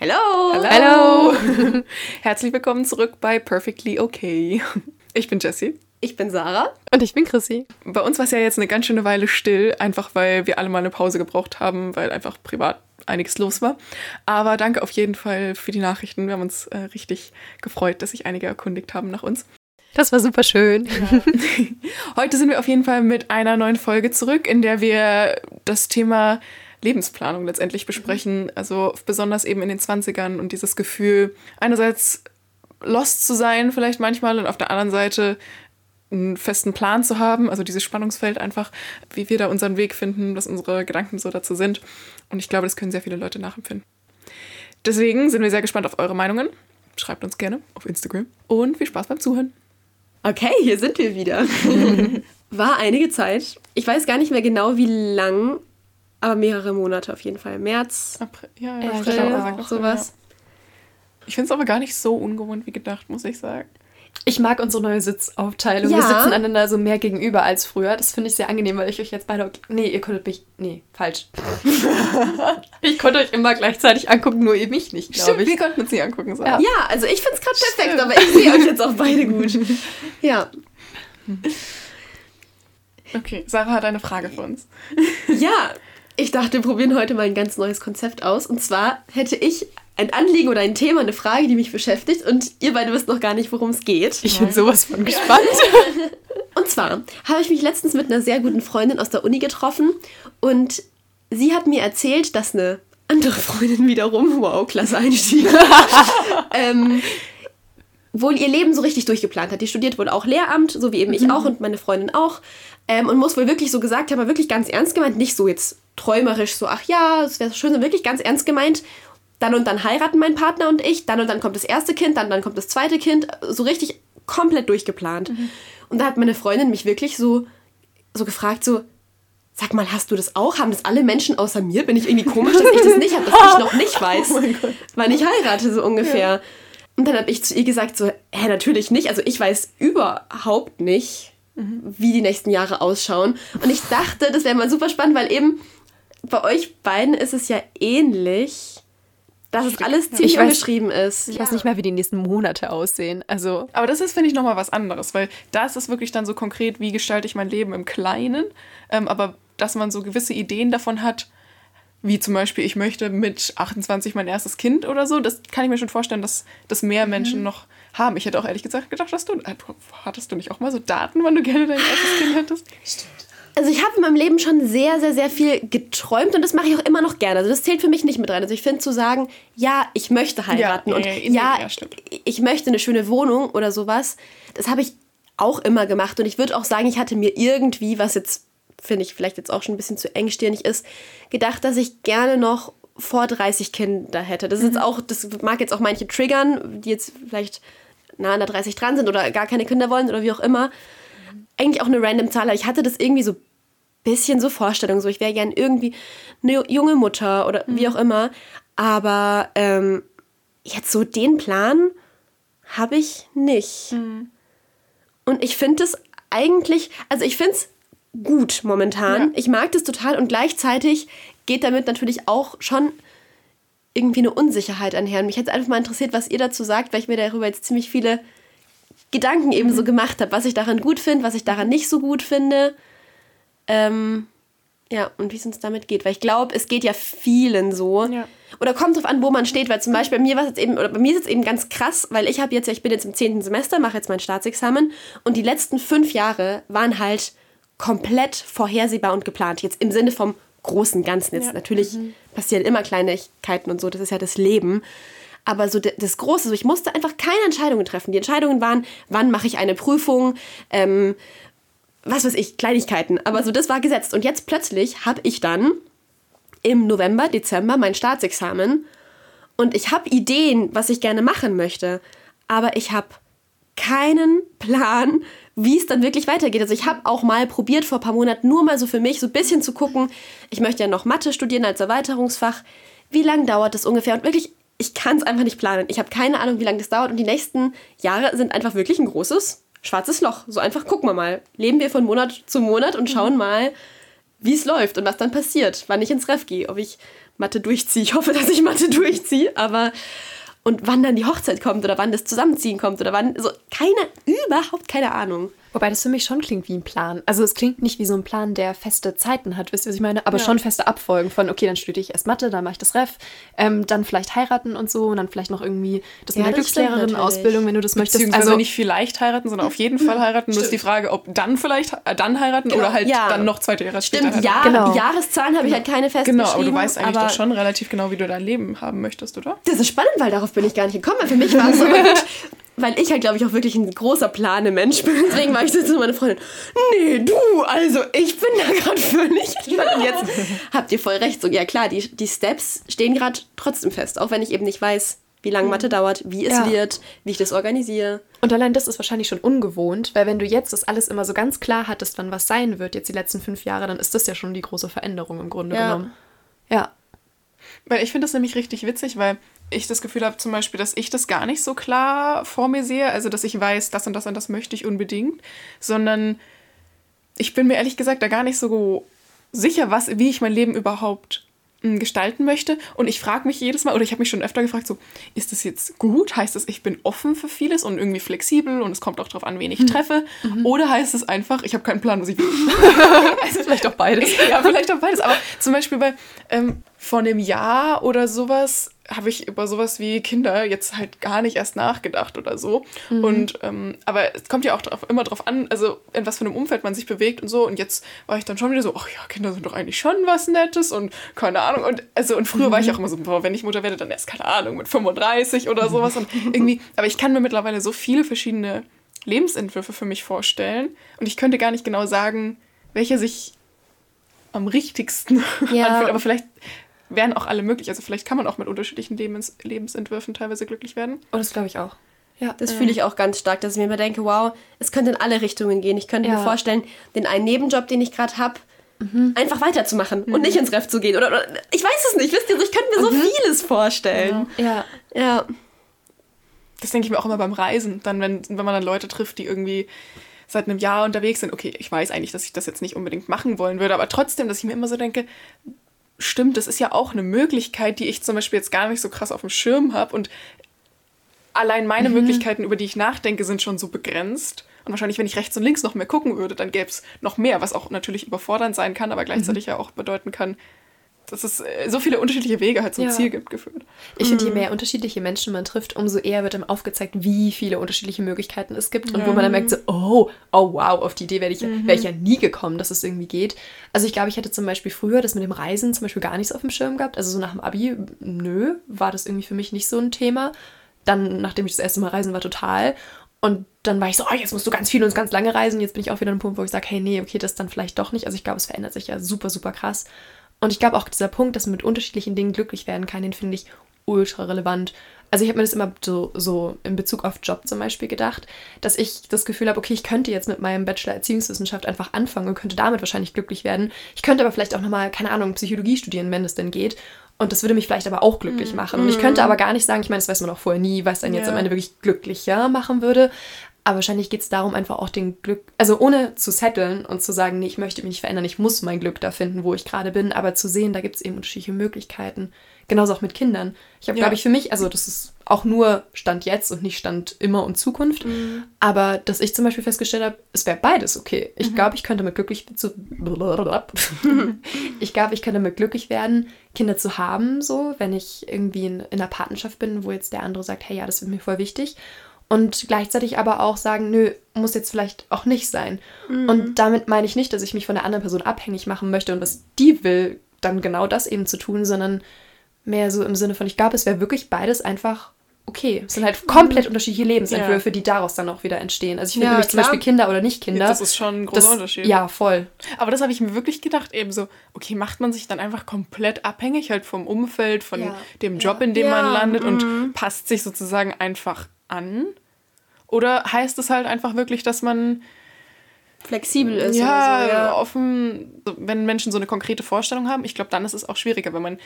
Hello! Hallo! Herzlich willkommen zurück bei Perfectly Okay. Ich bin Jessie. Ich bin Sarah. Und ich bin Chrissy. Bei uns war es ja jetzt eine ganz schöne Weile still, einfach weil wir alle mal eine Pause gebraucht haben, weil einfach privat einiges los war. Aber danke auf jeden Fall für die Nachrichten. Wir haben uns äh, richtig gefreut, dass sich einige erkundigt haben nach uns. Das war super schön. Ja. Heute sind wir auf jeden Fall mit einer neuen Folge zurück, in der wir das Thema Lebensplanung letztendlich besprechen. Also besonders eben in den 20ern und dieses Gefühl, einerseits lost zu sein, vielleicht manchmal, und auf der anderen Seite einen festen Plan zu haben, also dieses Spannungsfeld einfach, wie wir da unseren Weg finden, was unsere Gedanken so dazu sind. Und ich glaube, das können sehr viele Leute nachempfinden. Deswegen sind wir sehr gespannt auf eure Meinungen. Schreibt uns gerne auf Instagram und viel Spaß beim Zuhören. Okay, hier sind wir wieder. War einige Zeit. Ich weiß gar nicht mehr genau, wie lang, aber mehrere Monate auf jeden Fall. März, April, ja, ja, April, April sowas. Ja. Ich finde es aber gar nicht so ungewohnt wie gedacht, muss ich sagen. Ich mag unsere neue Sitzaufteilung. Ja. Wir sitzen einander so mehr gegenüber als früher. Das finde ich sehr angenehm, weil ich euch jetzt beide. Nee, ihr konntet mich. Nee, falsch. ich konnte euch immer gleichzeitig angucken, nur ihr mich nicht, glaube ich. wir konnten uns nicht angucken. So. Ja. ja, also ich finde es gerade perfekt, aber ich sehe euch jetzt auch beide gut. Ja. Okay, Sarah hat eine Frage für uns. ja, ich dachte, wir probieren heute mal ein ganz neues Konzept aus. Und zwar hätte ich ein Anliegen oder ein Thema, eine Frage, die mich beschäftigt und ihr beide wisst noch gar nicht, worum es geht. Ich bin sowas von gespannt. und zwar habe ich mich letztens mit einer sehr guten Freundin aus der Uni getroffen und sie hat mir erzählt, dass eine andere Freundin wiederum, wow, klasse Einstieg, ähm, wohl ihr Leben so richtig durchgeplant hat. Die studiert wohl auch Lehramt, so wie eben ich mhm. auch und meine Freundin auch. Ähm, und muss wohl wirklich so gesagt haben, wirklich ganz ernst gemeint, nicht so jetzt träumerisch, so, ach ja, es wäre schön, sondern wirklich ganz ernst gemeint dann und dann heiraten mein Partner und ich, dann und dann kommt das erste Kind, dann dann kommt das zweite Kind, so richtig komplett durchgeplant. Mhm. Und da hat meine Freundin mich wirklich so, so gefragt, so, sag mal, hast du das auch? Haben das alle Menschen außer mir? Bin ich irgendwie komisch, dass ich das nicht habe, dass ich noch nicht weiß, oh wann ich heirate, so ungefähr. Ja. Und dann habe ich zu ihr gesagt, so, hä, natürlich nicht. Also ich weiß überhaupt nicht, mhm. wie die nächsten Jahre ausschauen. Und ich dachte, das wäre mal super spannend, weil eben bei euch beiden ist es ja ähnlich dass es alles ziemlich ich ungeschrieben ist. Ich ja. weiß nicht mal, wie die nächsten Monate aussehen. Also. Aber das ist, finde ich, nochmal was anderes, weil da ist es wirklich dann so konkret, wie gestalte ich mein Leben im Kleinen. Ähm, aber dass man so gewisse Ideen davon hat, wie zum Beispiel, ich möchte mit 28 mein erstes Kind oder so, das kann ich mir schon vorstellen, dass das mehr mhm. Menschen noch haben. Ich hätte auch ehrlich gesagt gedacht, dass du, äh, hattest du nicht auch mal so Daten, wann du gerne dein erstes Kind hättest? Stimmt also ich habe in meinem Leben schon sehr, sehr, sehr viel geträumt und das mache ich auch immer noch gerne. Also das zählt für mich nicht mit rein. Also ich finde zu sagen, ja, ich möchte heiraten ja, und ja, ja, ja ich möchte eine schöne Wohnung oder sowas, das habe ich auch immer gemacht und ich würde auch sagen, ich hatte mir irgendwie, was jetzt finde ich vielleicht jetzt auch schon ein bisschen zu engstirnig ist, gedacht, dass ich gerne noch vor 30 Kinder hätte. Das ist mhm. jetzt auch, das mag jetzt auch manche triggern, die jetzt vielleicht nah an der 30 dran sind oder gar keine Kinder wollen oder wie auch immer. Eigentlich auch eine random Zahl, aber ich hatte das irgendwie so bisschen so Vorstellungen, so ich wäre gern irgendwie eine junge Mutter oder mhm. wie auch immer. Aber ähm, jetzt so den Plan habe ich nicht. Mhm. Und ich finde es eigentlich, also ich finde es gut momentan. Ja. Ich mag das total und gleichzeitig geht damit natürlich auch schon irgendwie eine Unsicherheit einher. Und mich hätte einfach mal interessiert, was ihr dazu sagt, weil ich mir darüber jetzt ziemlich viele Gedanken eben mhm. so gemacht habe, was ich daran gut finde, was ich daran nicht so gut finde. Ähm, ja, und wie es uns damit geht. Weil ich glaube, es geht ja vielen so. Ja. Oder kommt drauf an, wo man steht. Weil zum Beispiel bei mir war es eben, oder bei mir ist es eben ganz krass, weil ich habe jetzt, ich bin jetzt im zehnten Semester, mache jetzt mein Staatsexamen und die letzten fünf Jahre waren halt komplett vorhersehbar und geplant. Jetzt im Sinne vom großen Ganzen. Jetzt ja. natürlich mhm. passieren immer Kleinigkeiten und so, das ist ja das Leben. Aber so das Große, so ich musste einfach keine Entscheidungen treffen. Die Entscheidungen waren, wann mache ich eine Prüfung, ähm, was weiß ich, Kleinigkeiten. Aber so, das war gesetzt. Und jetzt plötzlich habe ich dann im November, Dezember mein Staatsexamen und ich habe Ideen, was ich gerne machen möchte. Aber ich habe keinen Plan, wie es dann wirklich weitergeht. Also ich habe auch mal probiert vor ein paar Monaten nur mal so für mich so ein bisschen zu gucken. Ich möchte ja noch Mathe studieren als Erweiterungsfach. Wie lange dauert das ungefähr? Und wirklich, ich kann es einfach nicht planen. Ich habe keine Ahnung, wie lange das dauert. Und die nächsten Jahre sind einfach wirklich ein großes schwarzes Loch. So einfach gucken wir mal. Leben wir von Monat zu Monat und schauen mhm. mal, wie es läuft und was dann passiert, wann ich ins Ref gehe, ob ich Mathe durchziehe. Ich hoffe, dass ich Mathe durchziehe, aber und wann dann die Hochzeit kommt oder wann das Zusammenziehen kommt oder wann, so keine, überhaupt keine Ahnung. Wobei das für mich schon klingt wie ein Plan. Also es klingt nicht wie so ein Plan, der feste Zeiten hat, wisst ihr, was ich meine? Aber ja. schon feste Abfolgen von, okay, dann studiere ich erst Mathe, dann mache ich das Ref, ähm, dann vielleicht heiraten und so und dann vielleicht noch irgendwie das ja, mit der Glückslehrerin-Ausbildung, wenn du das möchtest. Also nicht vielleicht heiraten, sondern auf jeden Fall heiraten. Nur ist die Frage, ob dann vielleicht äh, dann heiraten genau. oder halt ja. dann noch zweite Jahre Stimmt, später ja, genau. Jahreszahlen habe ich halt keine fest Genau, aber du weißt eigentlich doch schon relativ genau, wie du dein Leben haben möchtest, oder? Das ist spannend, weil darauf bin ich gar nicht gekommen. Für mich war es so weil ich halt, glaube ich, auch wirklich ein großer Plane-Mensch bin. Deswegen war ich so zu meiner Freundin, nee, du, also ich bin da gerade völlig Und jetzt habt ihr voll recht. So, ja klar, die, die Steps stehen gerade trotzdem fest, auch wenn ich eben nicht weiß, wie lange Mathe dauert, wie es ja. wird, wie ich das organisiere. Und allein das ist wahrscheinlich schon ungewohnt, weil wenn du jetzt das alles immer so ganz klar hattest, wann was sein wird, jetzt die letzten fünf Jahre, dann ist das ja schon die große Veränderung im Grunde ja. genommen. Ja. Weil ich finde das nämlich richtig witzig, weil ich das Gefühl habe, zum Beispiel, dass ich das gar nicht so klar vor mir sehe, also dass ich weiß, das und das und das möchte ich unbedingt, sondern ich bin mir ehrlich gesagt da gar nicht so sicher, was, wie ich mein Leben überhaupt hm, gestalten möchte. Und ich frage mich jedes Mal, oder ich habe mich schon öfter gefragt, so, ist das jetzt gut? Heißt das, ich bin offen für vieles und irgendwie flexibel und es kommt auch darauf an, wen ich hm. treffe? Mhm. Oder heißt es einfach, ich habe keinen Plan, was ich will? also vielleicht auch beides. Ja, vielleicht auch beides. Aber zum Beispiel bei ähm, vor einem Jahr oder sowas habe ich über sowas wie Kinder jetzt halt gar nicht erst nachgedacht oder so. Mhm. Und ähm, aber es kommt ja auch drauf, immer drauf an, also in was für einem Umfeld man sich bewegt und so. Und jetzt war ich dann schon wieder so, ach ja, Kinder sind doch eigentlich schon was Nettes und keine Ahnung. Und also und früher mhm. war ich mhm. auch immer so, boah, wenn ich Mutter werde, dann erst keine Ahnung mit 35 oder sowas. Und irgendwie, aber ich kann mir mittlerweile so viele verschiedene Lebensentwürfe für mich vorstellen und ich könnte gar nicht genau sagen, welcher sich am richtigsten ja. anfühlt. Aber vielleicht wären auch alle möglich. Also vielleicht kann man auch mit unterschiedlichen Lebens Lebensentwürfen teilweise glücklich werden. Oh, das glaube ich auch. Ja, das fühle ich auch ganz stark, dass ich mir immer denke, wow, es könnte in alle Richtungen gehen. Ich könnte ja. mir vorstellen, den einen Nebenjob, den ich gerade habe, mhm. einfach weiterzumachen mhm. und nicht ins Ref zu gehen. Oder, oder, ich weiß es nicht, wisst ihr, ich könnte mir so mhm. vieles vorstellen. Ja. Ja. Das denke ich mir auch immer beim Reisen. Dann, wenn, wenn man dann Leute trifft, die irgendwie seit einem Jahr unterwegs sind. Okay, ich weiß eigentlich, dass ich das jetzt nicht unbedingt machen wollen würde, aber trotzdem, dass ich mir immer so denke, stimmt, das ist ja auch eine Möglichkeit, die ich zum Beispiel jetzt gar nicht so krass auf dem Schirm habe. Und allein meine mhm. Möglichkeiten, über die ich nachdenke, sind schon so begrenzt. Und wahrscheinlich, wenn ich rechts und links noch mehr gucken würde, dann gäbe es noch mehr, was auch natürlich überfordernd sein kann, aber gleichzeitig mhm. ja auch bedeuten kann, dass es äh, so viele unterschiedliche Wege halt zum ja. Ziel gibt, gefühlt. Ich finde, je mhm. mehr unterschiedliche Menschen man trifft, umso eher wird einem aufgezeigt, wie viele unterschiedliche Möglichkeiten es gibt. Und ja. wo man dann merkt, so, oh, oh wow, auf die Idee wäre ich, mhm. wär ich ja nie gekommen, dass es irgendwie geht. Also ich glaube, ich hätte zum Beispiel früher das mit dem Reisen zum Beispiel gar nicht so auf dem Schirm gehabt. Also so nach dem Abi, nö, war das irgendwie für mich nicht so ein Thema. Dann, nachdem ich das erste Mal reisen war, total. Und dann war ich so, oh, jetzt musst du ganz viel und ganz lange reisen. Jetzt bin ich auch wieder an einem Punkt, wo ich sage, hey, nee, okay, das dann vielleicht doch nicht. Also ich glaube, es verändert sich ja super, super krass. Und ich glaube auch dieser Punkt, dass man mit unterschiedlichen Dingen glücklich werden kann, den finde ich ultra relevant. Also ich habe mir das immer so, so in Bezug auf Job zum Beispiel gedacht, dass ich das Gefühl habe, okay, ich könnte jetzt mit meinem Bachelor Erziehungswissenschaft einfach anfangen und könnte damit wahrscheinlich glücklich werden. Ich könnte aber vielleicht auch nochmal, keine Ahnung, Psychologie studieren, wenn es denn geht. Und das würde mich vielleicht aber auch glücklich mhm. machen. Und ich könnte aber gar nicht sagen, ich meine, das weiß man auch vorher nie, was dann jetzt ja. am Ende wirklich glücklicher machen würde. Aber wahrscheinlich geht es darum, einfach auch den Glück, also ohne zu setteln und zu sagen, nee, ich möchte mich nicht verändern, ich muss mein Glück da finden, wo ich gerade bin, aber zu sehen, da gibt es eben unterschiedliche Möglichkeiten. Genauso auch mit Kindern. Ich habe, ja. glaube ich, für mich, also das ist auch nur Stand jetzt und nicht Stand immer und Zukunft, mhm. aber dass ich zum Beispiel festgestellt habe, es wäre beides okay. Ich mhm. glaube, ich könnte mit glücklich zu ich glaube, ich könnte mit glücklich werden, Kinder zu haben, so, wenn ich irgendwie in, in einer Partnerschaft bin, wo jetzt der andere sagt, hey, ja, das ist mir voll wichtig und gleichzeitig aber auch sagen, nö, muss jetzt vielleicht auch nicht sein. Mhm. Und damit meine ich nicht, dass ich mich von der anderen Person abhängig machen möchte und was die will, dann genau das eben zu tun, sondern mehr so im Sinne von, ich glaube, es wäre wirklich beides einfach okay. Es sind halt komplett mhm. unterschiedliche Lebensentwürfe, ja. die daraus dann auch wieder entstehen. Also ich finde ja, nämlich zum Beispiel Kinder oder nicht Kinder. Das ist schon ein großer das, Unterschied. Ja, voll. Aber das habe ich mir wirklich gedacht, eben so, okay, macht man sich dann einfach komplett abhängig halt vom Umfeld, von ja. dem Job, in dem man landet mhm. und passt sich sozusagen einfach an? Oder heißt es halt einfach wirklich, dass man flexibel ist. Ja, so, ja, offen, wenn Menschen so eine konkrete Vorstellung haben. Ich glaube, dann ist es auch schwieriger, wenn man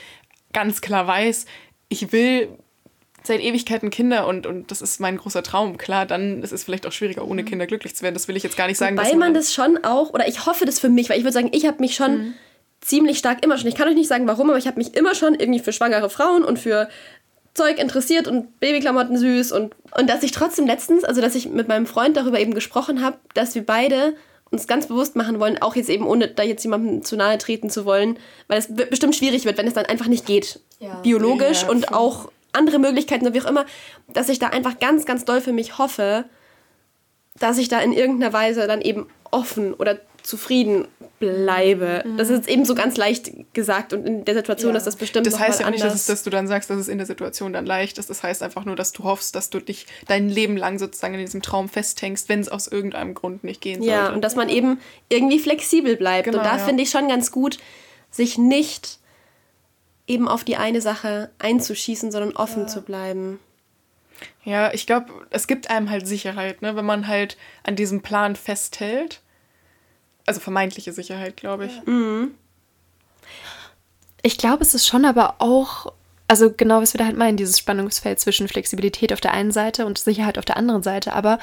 ganz klar weiß, ich will seit Ewigkeiten Kinder und, und das ist mein großer Traum. Klar, dann ist es vielleicht auch schwieriger, ohne mhm. Kinder glücklich zu werden. Das will ich jetzt gar nicht sagen. Weil man, man das schon auch, oder ich hoffe das für mich, weil ich würde sagen, ich habe mich schon mhm ziemlich stark immer schon, ich kann euch nicht sagen warum, aber ich habe mich immer schon irgendwie für schwangere Frauen und für Zeug interessiert und Babyklamotten süß und, und dass ich trotzdem letztens, also dass ich mit meinem Freund darüber eben gesprochen habe, dass wir beide uns ganz bewusst machen wollen, auch jetzt eben ohne da jetzt jemandem zu nahe treten zu wollen, weil es bestimmt schwierig wird, wenn es dann einfach nicht geht. Ja. Biologisch ja, und auch andere Möglichkeiten oder wie auch immer, dass ich da einfach ganz, ganz doll für mich hoffe, dass ich da in irgendeiner Weise dann eben offen oder zufrieden bleibe. Mhm. Das ist eben so ganz leicht gesagt und in der Situation ja. ist das bestimmt. Das heißt ja nicht, dass, es, dass, du dann sagst, dass es in der Situation dann leicht ist. Das heißt einfach nur, dass du hoffst, dass du dich dein Leben lang sozusagen in diesem Traum festhängst, wenn es aus irgendeinem Grund nicht gehen sollte. Ja, und dass man eben irgendwie flexibel bleibt. Genau, und da ja. finde ich schon ganz gut, sich nicht eben auf die eine Sache einzuschießen, sondern offen ja. zu bleiben. Ja, ich glaube, es gibt einem halt Sicherheit, ne? wenn man halt an diesem Plan festhält also vermeintliche Sicherheit, glaube ich. Mhm. Ich glaube, es ist schon aber auch, also genau, was wir da halt meinen, dieses Spannungsfeld zwischen Flexibilität auf der einen Seite und Sicherheit auf der anderen Seite. Aber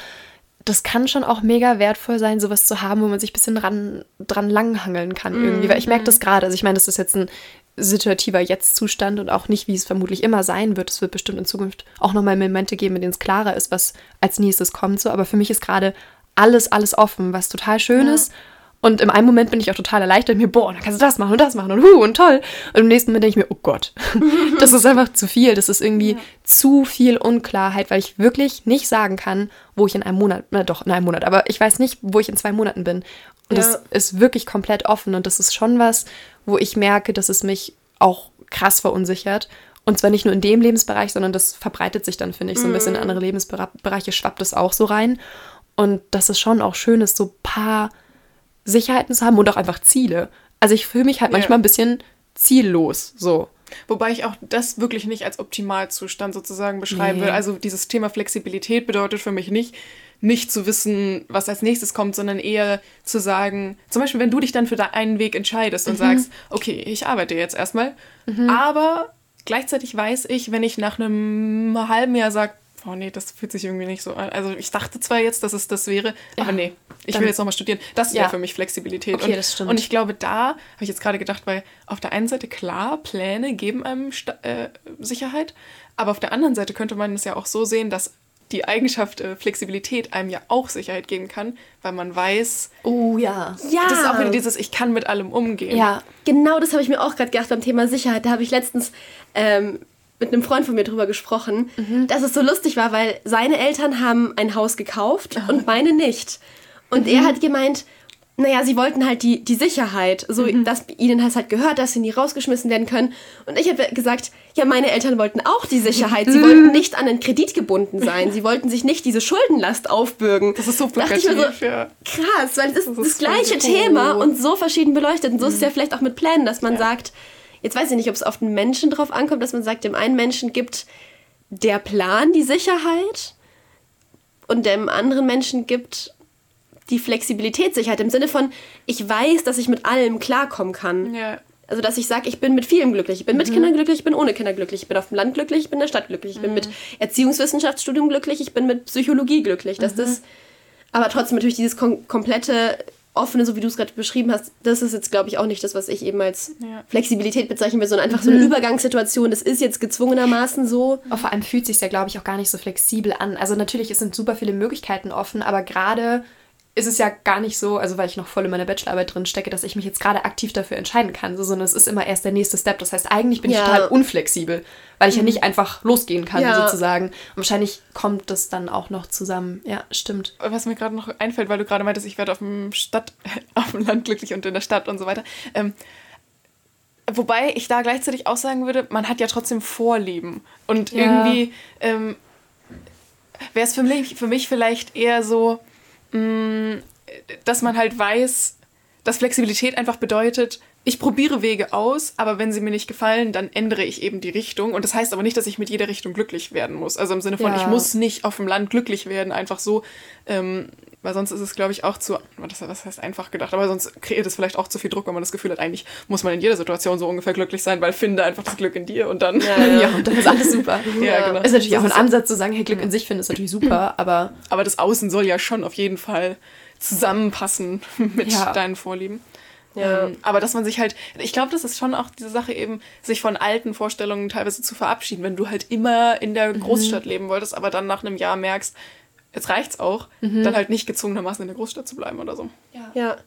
das kann schon auch mega wertvoll sein, sowas zu haben, wo man sich ein bisschen dran, dran langhangeln kann irgendwie. Mhm. Weil ich merke das gerade. Also ich meine, das ist jetzt ein situativer Jetzt-Zustand und auch nicht, wie es vermutlich immer sein wird. Es wird bestimmt in Zukunft auch nochmal Momente geben, in denen es klarer ist, was als nächstes kommt. So. Aber für mich ist gerade alles, alles offen, was total schön ja. ist und im einen Moment bin ich auch total erleichtert, mir, boah, dann kannst du das machen und das machen und hu und toll. Und im nächsten Moment denke ich mir, oh Gott, das ist einfach zu viel. Das ist irgendwie ja. zu viel Unklarheit, weil ich wirklich nicht sagen kann, wo ich in einem Monat, na doch, in einem Monat, aber ich weiß nicht, wo ich in zwei Monaten bin. Und ja. das ist wirklich komplett offen und das ist schon was, wo ich merke, dass es mich auch krass verunsichert. Und zwar nicht nur in dem Lebensbereich, sondern das verbreitet sich dann, finde ich, so ein bisschen in mhm. andere Lebensbereiche, schwappt es auch so rein. Und das ist schon auch schön ist, so ein paar Sicherheiten zu haben und auch einfach Ziele. Also ich fühle mich halt manchmal ja. ein bisschen ziellos, so. Wobei ich auch das wirklich nicht als Optimalzustand sozusagen beschreiben nee. will. Also dieses Thema Flexibilität bedeutet für mich nicht, nicht zu wissen, was als nächstes kommt, sondern eher zu sagen, zum Beispiel, wenn du dich dann für einen Weg entscheidest und mhm. sagst, okay, ich arbeite jetzt erstmal, mhm. aber gleichzeitig weiß ich, wenn ich nach einem halben Jahr sage, oh nee, das fühlt sich irgendwie nicht so an. Also ich dachte zwar jetzt, dass es das wäre, ja, aber nee, ich will jetzt nochmal studieren. Das wäre ja. für mich Flexibilität. Okay, und, das stimmt. Und ich glaube, da habe ich jetzt gerade gedacht, weil auf der einen Seite klar, Pläne geben einem Sta äh, Sicherheit, aber auf der anderen Seite könnte man es ja auch so sehen, dass die Eigenschaft äh, Flexibilität einem ja auch Sicherheit geben kann, weil man weiß. Oh ja. Ja. Das ist auch wieder dieses, ich kann mit allem umgehen. Ja, genau das habe ich mir auch gerade gedacht beim Thema Sicherheit. Da habe ich letztens ähm, mit einem Freund von mir drüber gesprochen, mhm. dass es so lustig war, weil seine Eltern haben ein Haus gekauft oh. und meine nicht. Und mhm. er hat gemeint, naja, sie wollten halt die, die Sicherheit, so mhm. dass ihnen das halt gehört, dass sie nie rausgeschmissen werden können. Und ich habe gesagt, ja, meine Eltern wollten auch die Sicherheit. Sie wollten nicht an einen Kredit gebunden sein. Sie wollten sich nicht diese Schuldenlast aufbürgen. Das ist so plakativ, so, ja. Krass, weil das ist das, ist das gleiche Thema und so verschieden beleuchtet. Und so mhm. ist es ja vielleicht auch mit Plänen, dass man ja. sagt, jetzt weiß ich nicht, ob es auf den Menschen drauf ankommt, dass man sagt, dem einen Menschen gibt der Plan die Sicherheit und dem anderen Menschen gibt die Flexibilitätssicherheit im Sinne von, ich weiß, dass ich mit allem klarkommen kann. Ja. Also, dass ich sage, ich bin mit vielem glücklich. Ich bin mit mhm. Kindern glücklich, ich bin ohne Kinder glücklich. Ich bin auf dem Land glücklich, ich bin in der Stadt glücklich. Ich bin mit mhm. Erziehungswissenschaftsstudium glücklich, ich bin mit Psychologie glücklich. Dass mhm. das, aber trotzdem natürlich dieses kom komplette offene, so wie du es gerade beschrieben hast, das ist jetzt, glaube ich, auch nicht das, was ich eben als ja. Flexibilität bezeichnen will, sondern einfach so eine mhm. Übergangssituation. Das ist jetzt gezwungenermaßen so. Aber vor allem fühlt sich ja, glaube ich, auch gar nicht so flexibel an. Also natürlich, es sind super viele Möglichkeiten offen, aber gerade ist es ja gar nicht so, also weil ich noch voll in meiner Bachelorarbeit drin stecke, dass ich mich jetzt gerade aktiv dafür entscheiden kann, so, sondern es ist immer erst der nächste Step. Das heißt, eigentlich bin ja. ich total unflexibel, weil ich mhm. ja nicht einfach losgehen kann, ja. sozusagen. Und wahrscheinlich kommt das dann auch noch zusammen. Ja, stimmt. Was mir gerade noch einfällt, weil du gerade meintest, ich werde auf dem Stadt, auf dem Land glücklich und in der Stadt und so weiter. Ähm, wobei ich da gleichzeitig auch sagen würde, man hat ja trotzdem Vorlieben. Und ja. irgendwie ähm, wäre es für mich, für mich vielleicht eher so, dass man halt weiß, dass Flexibilität einfach bedeutet, ich probiere Wege aus, aber wenn sie mir nicht gefallen, dann ändere ich eben die Richtung. Und das heißt aber nicht, dass ich mit jeder Richtung glücklich werden muss. Also im Sinne von, ja. ich muss nicht auf dem Land glücklich werden, einfach so. Ähm, weil sonst ist es, glaube ich, auch zu, was heißt einfach gedacht, aber sonst kreiert es vielleicht auch zu viel Druck, wenn man das Gefühl hat, eigentlich muss man in jeder Situation so ungefähr glücklich sein, weil finde einfach das Glück in dir und dann. Ja, ja. ja und dann ist alles super. ja, genau. Ist natürlich das auch ein Ansatz zu sagen, hey, Glück in sich finden ist natürlich super, aber. Aber das Außen soll ja schon auf jeden Fall zusammenpassen mit ja. deinen Vorlieben. Ja. Ähm, aber dass man sich halt, ich glaube, das ist schon auch diese Sache eben, sich von alten Vorstellungen teilweise zu verabschieden, wenn du halt immer in der mhm. Großstadt mhm. leben wolltest, aber dann nach einem Jahr merkst, jetzt reicht's auch, mhm. dann halt nicht gezwungenermaßen in der Großstadt zu bleiben oder so. Ja. ja.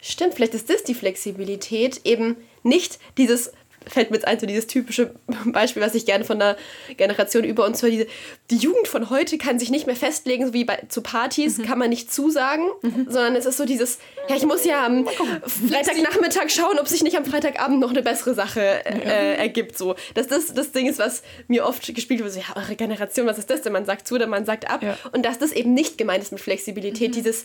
Stimmt, vielleicht ist das die Flexibilität, eben nicht dieses fällt mir jetzt ein, so dieses typische Beispiel, was ich gerne von der Generation über uns höre, diese, die Jugend von heute kann sich nicht mehr festlegen, so wie bei, zu Partys mhm. kann man nicht zusagen, mhm. sondern es ist so dieses, ja, ich muss ja am Freitagnachmittag schauen, ob sich nicht am Freitagabend noch eine bessere Sache äh, ergibt, so. Dass das das Ding ist, was mir oft gespielt wird, so, ja, eure Generation, was ist das denn? Man sagt zu oder man sagt ab. Ja. Und dass das eben nicht gemeint ist mit Flexibilität, mhm. dieses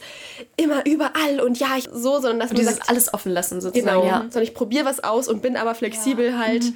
immer überall und ja, ich so, sondern dass und man sagt, alles offen lassen sozusagen. Genau, ja. sondern ich probiere was aus und bin aber flexibel halt. Mhm.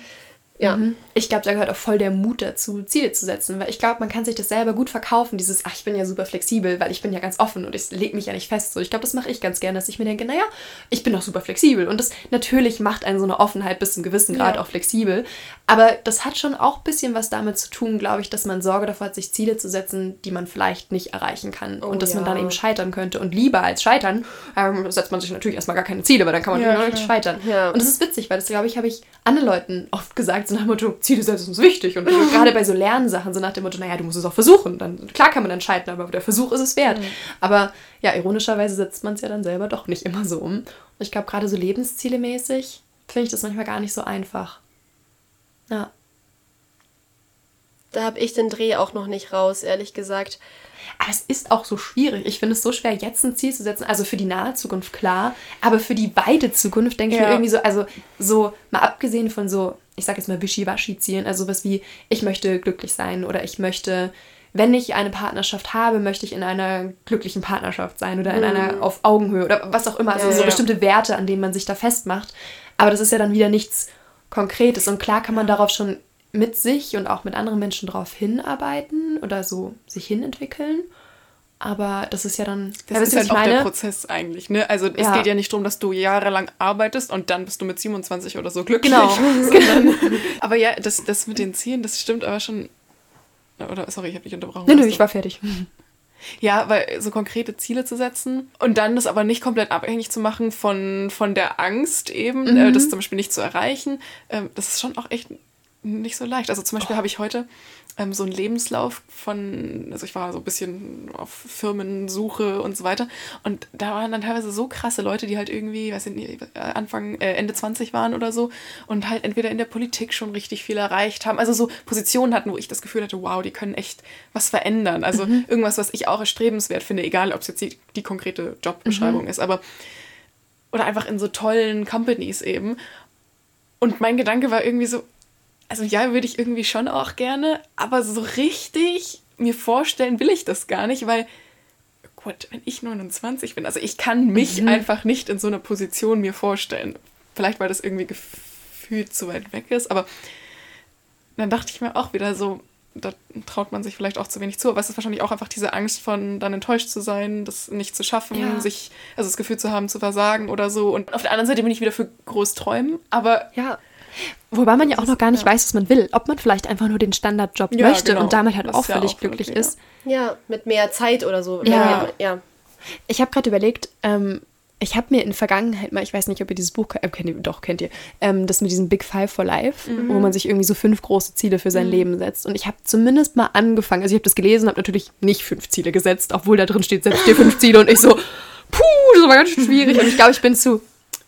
Ja. Mhm. Ich glaube, da gehört auch voll der Mut dazu, Ziele zu setzen, weil ich glaube, man kann sich das selber gut verkaufen, dieses, ach, ich bin ja super flexibel, weil ich bin ja ganz offen und ich lege mich ja nicht fest. So, ich glaube, das mache ich ganz gerne, dass ich mir denke, naja, ich bin doch super flexibel. Und das natürlich macht einen so eine Offenheit bis zu einem gewissen Grad ja. auch flexibel. Aber das hat schon auch ein bisschen was damit zu tun, glaube ich, dass man Sorge davor hat, sich Ziele zu setzen, die man vielleicht nicht erreichen kann. Oh, und dass ja. man dann eben scheitern könnte. Und lieber als scheitern, ähm, setzt man sich natürlich erstmal gar keine Ziele, weil dann kann man ja, natürlich nicht scheitern. Und das ist witzig, weil das, glaube ich, habe ich anderen Leuten oft gesagt, so nach dem Motto, Ziele setzen ist wichtig. Und also gerade bei so Lernsachen, so nach dem Motto, naja, du musst es auch versuchen. Dann, klar kann man dann scheitern, aber der Versuch ist es wert. Mhm. Aber ja, ironischerweise setzt man es ja dann selber doch nicht immer so um. Und ich glaube, gerade so Lebensziele mäßig finde ich das manchmal gar nicht so einfach. Ja. Da habe ich den Dreh auch noch nicht raus, ehrlich gesagt. Aber es ist auch so schwierig. Ich finde es so schwer, jetzt ein Ziel zu setzen. Also für die nahe Zukunft klar, aber für die weite Zukunft denke ja. ich mir irgendwie so, also so mal abgesehen von so, ich sage jetzt mal Wischiwaschi-Zielen, also sowas wie, ich möchte glücklich sein oder ich möchte, wenn ich eine Partnerschaft habe, möchte ich in einer glücklichen Partnerschaft sein oder in mhm. einer auf Augenhöhe oder was auch immer. Also ja, so ja. bestimmte Werte, an denen man sich da festmacht. Aber das ist ja dann wieder nichts Konkretes. Und klar kann man darauf schon mit sich und auch mit anderen Menschen darauf hinarbeiten oder so sich hinentwickeln. Aber das ist ja dann. Das ja, ist halt auch meine? der Prozess eigentlich, ne? Also es ja. geht ja nicht darum, dass du jahrelang arbeitest und dann bist du mit 27 oder so glücklich. Genau. genau. aber ja, das, das mit den Zielen, das stimmt aber schon. Oder sorry, ich habe dich unterbrochen. Nö, nö, ich war fertig. Ja, weil so konkrete Ziele zu setzen und dann das aber nicht komplett abhängig zu machen von, von der Angst eben, äh, mhm. äh, das zum Beispiel nicht zu erreichen, äh, das ist schon auch echt nicht so leicht. Also zum Beispiel oh. habe ich heute ähm, so einen Lebenslauf von, also ich war so ein bisschen auf Firmensuche und so weiter. Und da waren dann teilweise so krasse Leute, die halt irgendwie, weiß ich nicht, Anfang, äh, Ende 20 waren oder so und halt entweder in der Politik schon richtig viel erreicht haben. Also so Positionen hatten, wo ich das Gefühl hatte, wow, die können echt was verändern. Also mhm. irgendwas, was ich auch erstrebenswert finde, egal ob es jetzt die, die konkrete Jobbeschreibung mhm. ist, aber oder einfach in so tollen Companies eben. Und mein Gedanke war irgendwie so, also ja, würde ich irgendwie schon auch gerne, aber so richtig mir vorstellen will ich das gar nicht, weil, Gott, wenn ich 29 bin, also ich kann mich mhm. einfach nicht in so einer Position mir vorstellen. Vielleicht, weil das irgendwie gefühlt zu weit weg ist, aber dann dachte ich mir auch wieder so, da traut man sich vielleicht auch zu wenig zu, aber es ist wahrscheinlich auch einfach diese Angst von dann enttäuscht zu sein, das nicht zu schaffen, ja. sich, also das Gefühl zu haben, zu versagen oder so. Und auf der anderen Seite bin ich wieder für groß träumen, aber ja. Wobei man ja auch noch gar nicht ja. weiß, was man will. Ob man vielleicht einfach nur den Standardjob ja, möchte genau. und damit halt auch völlig auch glücklich ist. Ja, mit mehr Zeit oder so. Ja. ja. Ich habe gerade überlegt, ähm, ich habe mir in Vergangenheit mal, ich weiß nicht, ob ihr dieses Buch äh, kennt, ihr, doch kennt ihr, ähm, das mit diesem Big Five for Life, mhm. wo man sich irgendwie so fünf große Ziele für sein mhm. Leben setzt. Und ich habe zumindest mal angefangen, also ich habe das gelesen, habe natürlich nicht fünf Ziele gesetzt, obwohl da drin steht, setzt dir fünf Ziele und ich so, puh, das war ganz schön schwierig. Und ich glaube, ich bin zu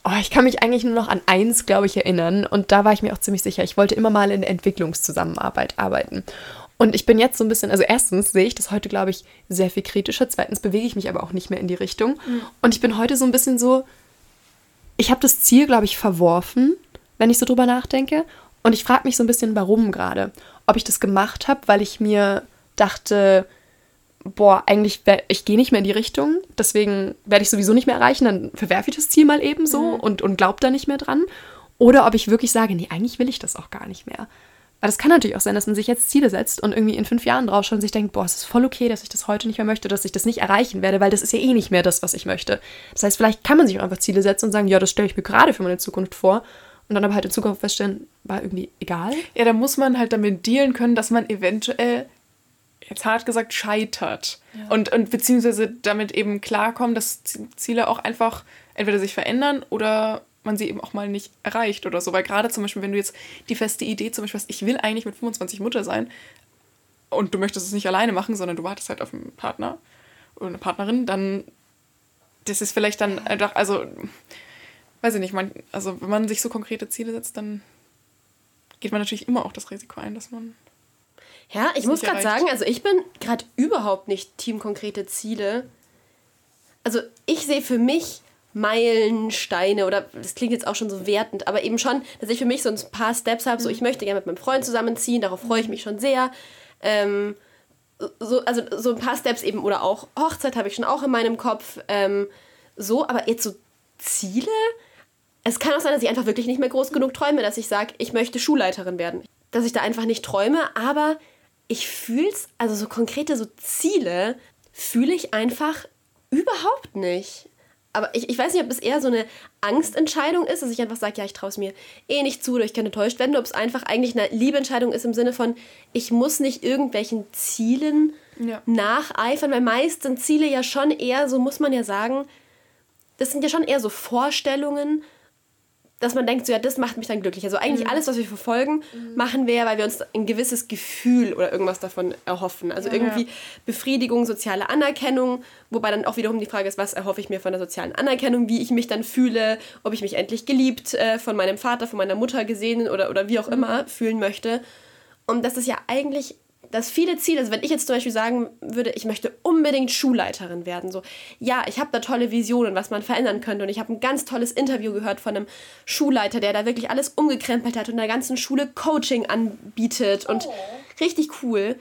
Oh, ich kann mich eigentlich nur noch an eins, glaube ich, erinnern. Und da war ich mir auch ziemlich sicher. Ich wollte immer mal in der Entwicklungszusammenarbeit arbeiten. Und ich bin jetzt so ein bisschen, also erstens sehe ich das heute, glaube ich, sehr viel kritischer. Zweitens bewege ich mich aber auch nicht mehr in die Richtung. Mhm. Und ich bin heute so ein bisschen so, ich habe das Ziel, glaube ich, verworfen, wenn ich so drüber nachdenke. Und ich frage mich so ein bisschen, warum gerade. Ob ich das gemacht habe, weil ich mir dachte, boah, eigentlich, ich gehe nicht mehr in die Richtung, deswegen werde ich sowieso nicht mehr erreichen, dann verwerfe ich das Ziel mal eben so mhm. und, und glaube da nicht mehr dran. Oder ob ich wirklich sage, nee, eigentlich will ich das auch gar nicht mehr. Weil das kann natürlich auch sein, dass man sich jetzt Ziele setzt und irgendwie in fünf Jahren drauf und sich denkt, boah, es ist voll okay, dass ich das heute nicht mehr möchte, dass ich das nicht erreichen werde, weil das ist ja eh nicht mehr das, was ich möchte. Das heißt, vielleicht kann man sich auch einfach Ziele setzen und sagen, ja, das stelle ich mir gerade für meine Zukunft vor und dann aber halt in Zukunft feststellen, war irgendwie egal. Ja, da muss man halt damit dealen können, dass man eventuell jetzt hart gesagt, scheitert. Ja. Und, und beziehungsweise damit eben klarkommen, dass Ziele auch einfach entweder sich verändern oder man sie eben auch mal nicht erreicht oder so. Weil gerade zum Beispiel, wenn du jetzt die feste Idee zum Beispiel hast, ich will eigentlich mit 25 Mutter sein und du möchtest es nicht alleine machen, sondern du wartest halt auf einen Partner oder eine Partnerin, dann das ist vielleicht dann einfach, also weiß ich nicht, man, also wenn man sich so konkrete Ziele setzt, dann geht man natürlich immer auch das Risiko ein, dass man. Ja, ich muss gerade sagen, also ich bin gerade überhaupt nicht Team konkrete Ziele. Also ich sehe für mich Meilensteine oder das klingt jetzt auch schon so wertend, aber eben schon, dass ich für mich so ein paar Steps habe, so mhm. ich möchte gerne mit meinem Freund zusammenziehen, darauf freue ich mich schon sehr. Ähm, so, also so ein paar Steps eben oder auch Hochzeit habe ich schon auch in meinem Kopf. Ähm, so, aber jetzt so Ziele? Es kann auch sein, dass ich einfach wirklich nicht mehr groß genug träume, dass ich sage, ich möchte Schulleiterin werden. Dass ich da einfach nicht träume, aber ich fühle es, also so konkrete so Ziele fühle ich einfach überhaupt nicht aber ich, ich weiß nicht, ob es eher so eine Angstentscheidung ist, dass ich einfach sage, ja, ich traue es mir eh nicht zu oder ich kann enttäuscht werden, oder ob es einfach eigentlich eine Liebeentscheidung ist im Sinne von, ich muss nicht irgendwelchen Zielen ja. nacheifern, weil meist sind Ziele ja schon eher, so muss man ja sagen, das sind ja schon eher so Vorstellungen dass man denkt, so ja, das macht mich dann glücklich. Also eigentlich mhm. alles, was wir verfolgen, mhm. machen wir ja, weil wir uns ein gewisses Gefühl oder irgendwas davon erhoffen. Also ja, irgendwie ja. Befriedigung, soziale Anerkennung, wobei dann auch wiederum die Frage ist, was erhoffe ich mir von der sozialen Anerkennung, wie ich mich dann fühle, ob ich mich endlich geliebt äh, von meinem Vater, von meiner Mutter gesehen oder, oder wie auch mhm. immer fühlen möchte. Und das ist ja eigentlich dass viele Ziele, also wenn ich jetzt zum Beispiel sagen würde, ich möchte unbedingt Schulleiterin werden, so, ja, ich habe da tolle Visionen, was man verändern könnte und ich habe ein ganz tolles Interview gehört von einem Schulleiter, der da wirklich alles umgekrempelt hat und der ganzen Schule Coaching anbietet und oh. richtig cool.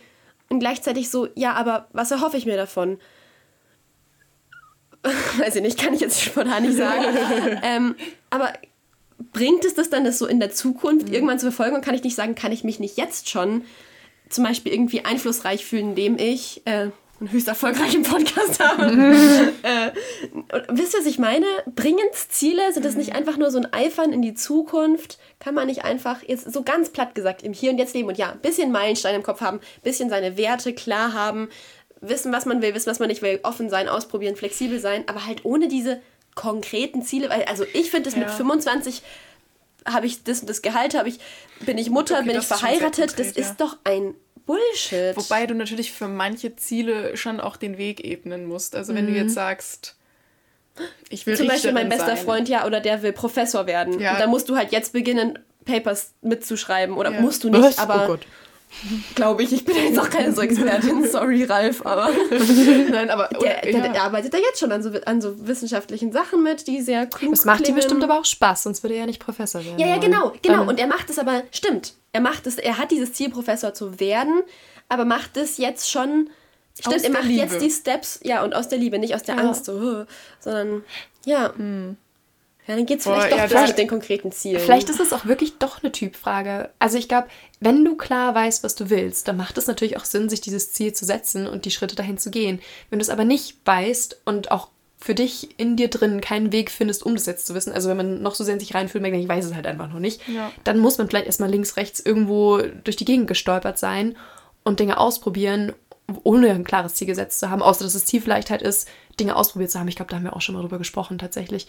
Und gleichzeitig so, ja, aber was erhoffe ich mir davon? Weiß ich nicht, kann ich jetzt spontan nicht sagen. ähm, aber bringt es das dann, das so in der Zukunft mhm. irgendwann zu verfolgen? Und kann ich nicht sagen, kann ich mich nicht jetzt schon zum Beispiel irgendwie einflussreich fühlen, indem ich äh, einen höchst erfolgreichen Podcast habe. äh, wisst ihr, was ich meine? Bringen's Ziele? Sind das nicht einfach nur so ein Eifern in die Zukunft? Kann man nicht einfach, jetzt so ganz platt gesagt, im Hier und Jetzt leben und ja, ein bisschen Meilenstein im Kopf haben, ein bisschen seine Werte klar haben, wissen, was man will, wissen, was man nicht will, offen sein, ausprobieren, flexibel sein, aber halt ohne diese konkreten Ziele, weil, also ich finde das ja. mit 25 habe ich das und das Gehalt, habe ich, bin ich Mutter, okay, bin ich verheiratet, konkret, das ja. ist doch ein Bullshit. Wobei du natürlich für manche Ziele schon auch den Weg ebnen musst. Also wenn mhm. du jetzt sagst, ich will Zum Beispiel mein bester sein. Freund, ja, oder der will Professor werden. Ja. Und da musst du halt jetzt beginnen, Papers mitzuschreiben. Oder ja. musst du nicht, Was? aber. Oh Gott. Glaube ich, ich bin jetzt auch keine so Expertin, sorry Ralf, aber. Nein, aber. Der, der, der, arbeitet da jetzt schon an so, an so wissenschaftlichen Sachen mit, die sehr klug Das macht ihm bestimmt aber auch Spaß, sonst würde er ja nicht Professor werden. Ja, ja, genau, genau. Und er macht es aber, stimmt. Er macht es, er hat dieses Ziel, Professor zu werden, aber macht es jetzt schon. Stimmt, aus er macht Liebe. jetzt die Steps, ja, und aus der Liebe, nicht aus der ja. Angst, so, sondern, ja. Hm. Ja, dann geht es vielleicht Boah, doch ja, mit den konkreten Zielen. Vielleicht ist es auch wirklich doch eine Typfrage. Also ich glaube, wenn du klar weißt, was du willst, dann macht es natürlich auch Sinn, sich dieses Ziel zu setzen und die Schritte dahin zu gehen. Wenn du es aber nicht weißt und auch für dich in dir drin keinen Weg findest, um das jetzt zu wissen, also wenn man noch so sehr in sich reinfühlt, merkt, ich weiß es halt einfach noch nicht, ja. dann muss man vielleicht erstmal links, rechts irgendwo durch die Gegend gestolpert sein und Dinge ausprobieren, ohne ein klares Ziel gesetzt zu haben, außer dass das Ziel vielleicht halt ist, Dinge ausprobiert zu haben. Ich glaube, da haben wir auch schon mal drüber gesprochen tatsächlich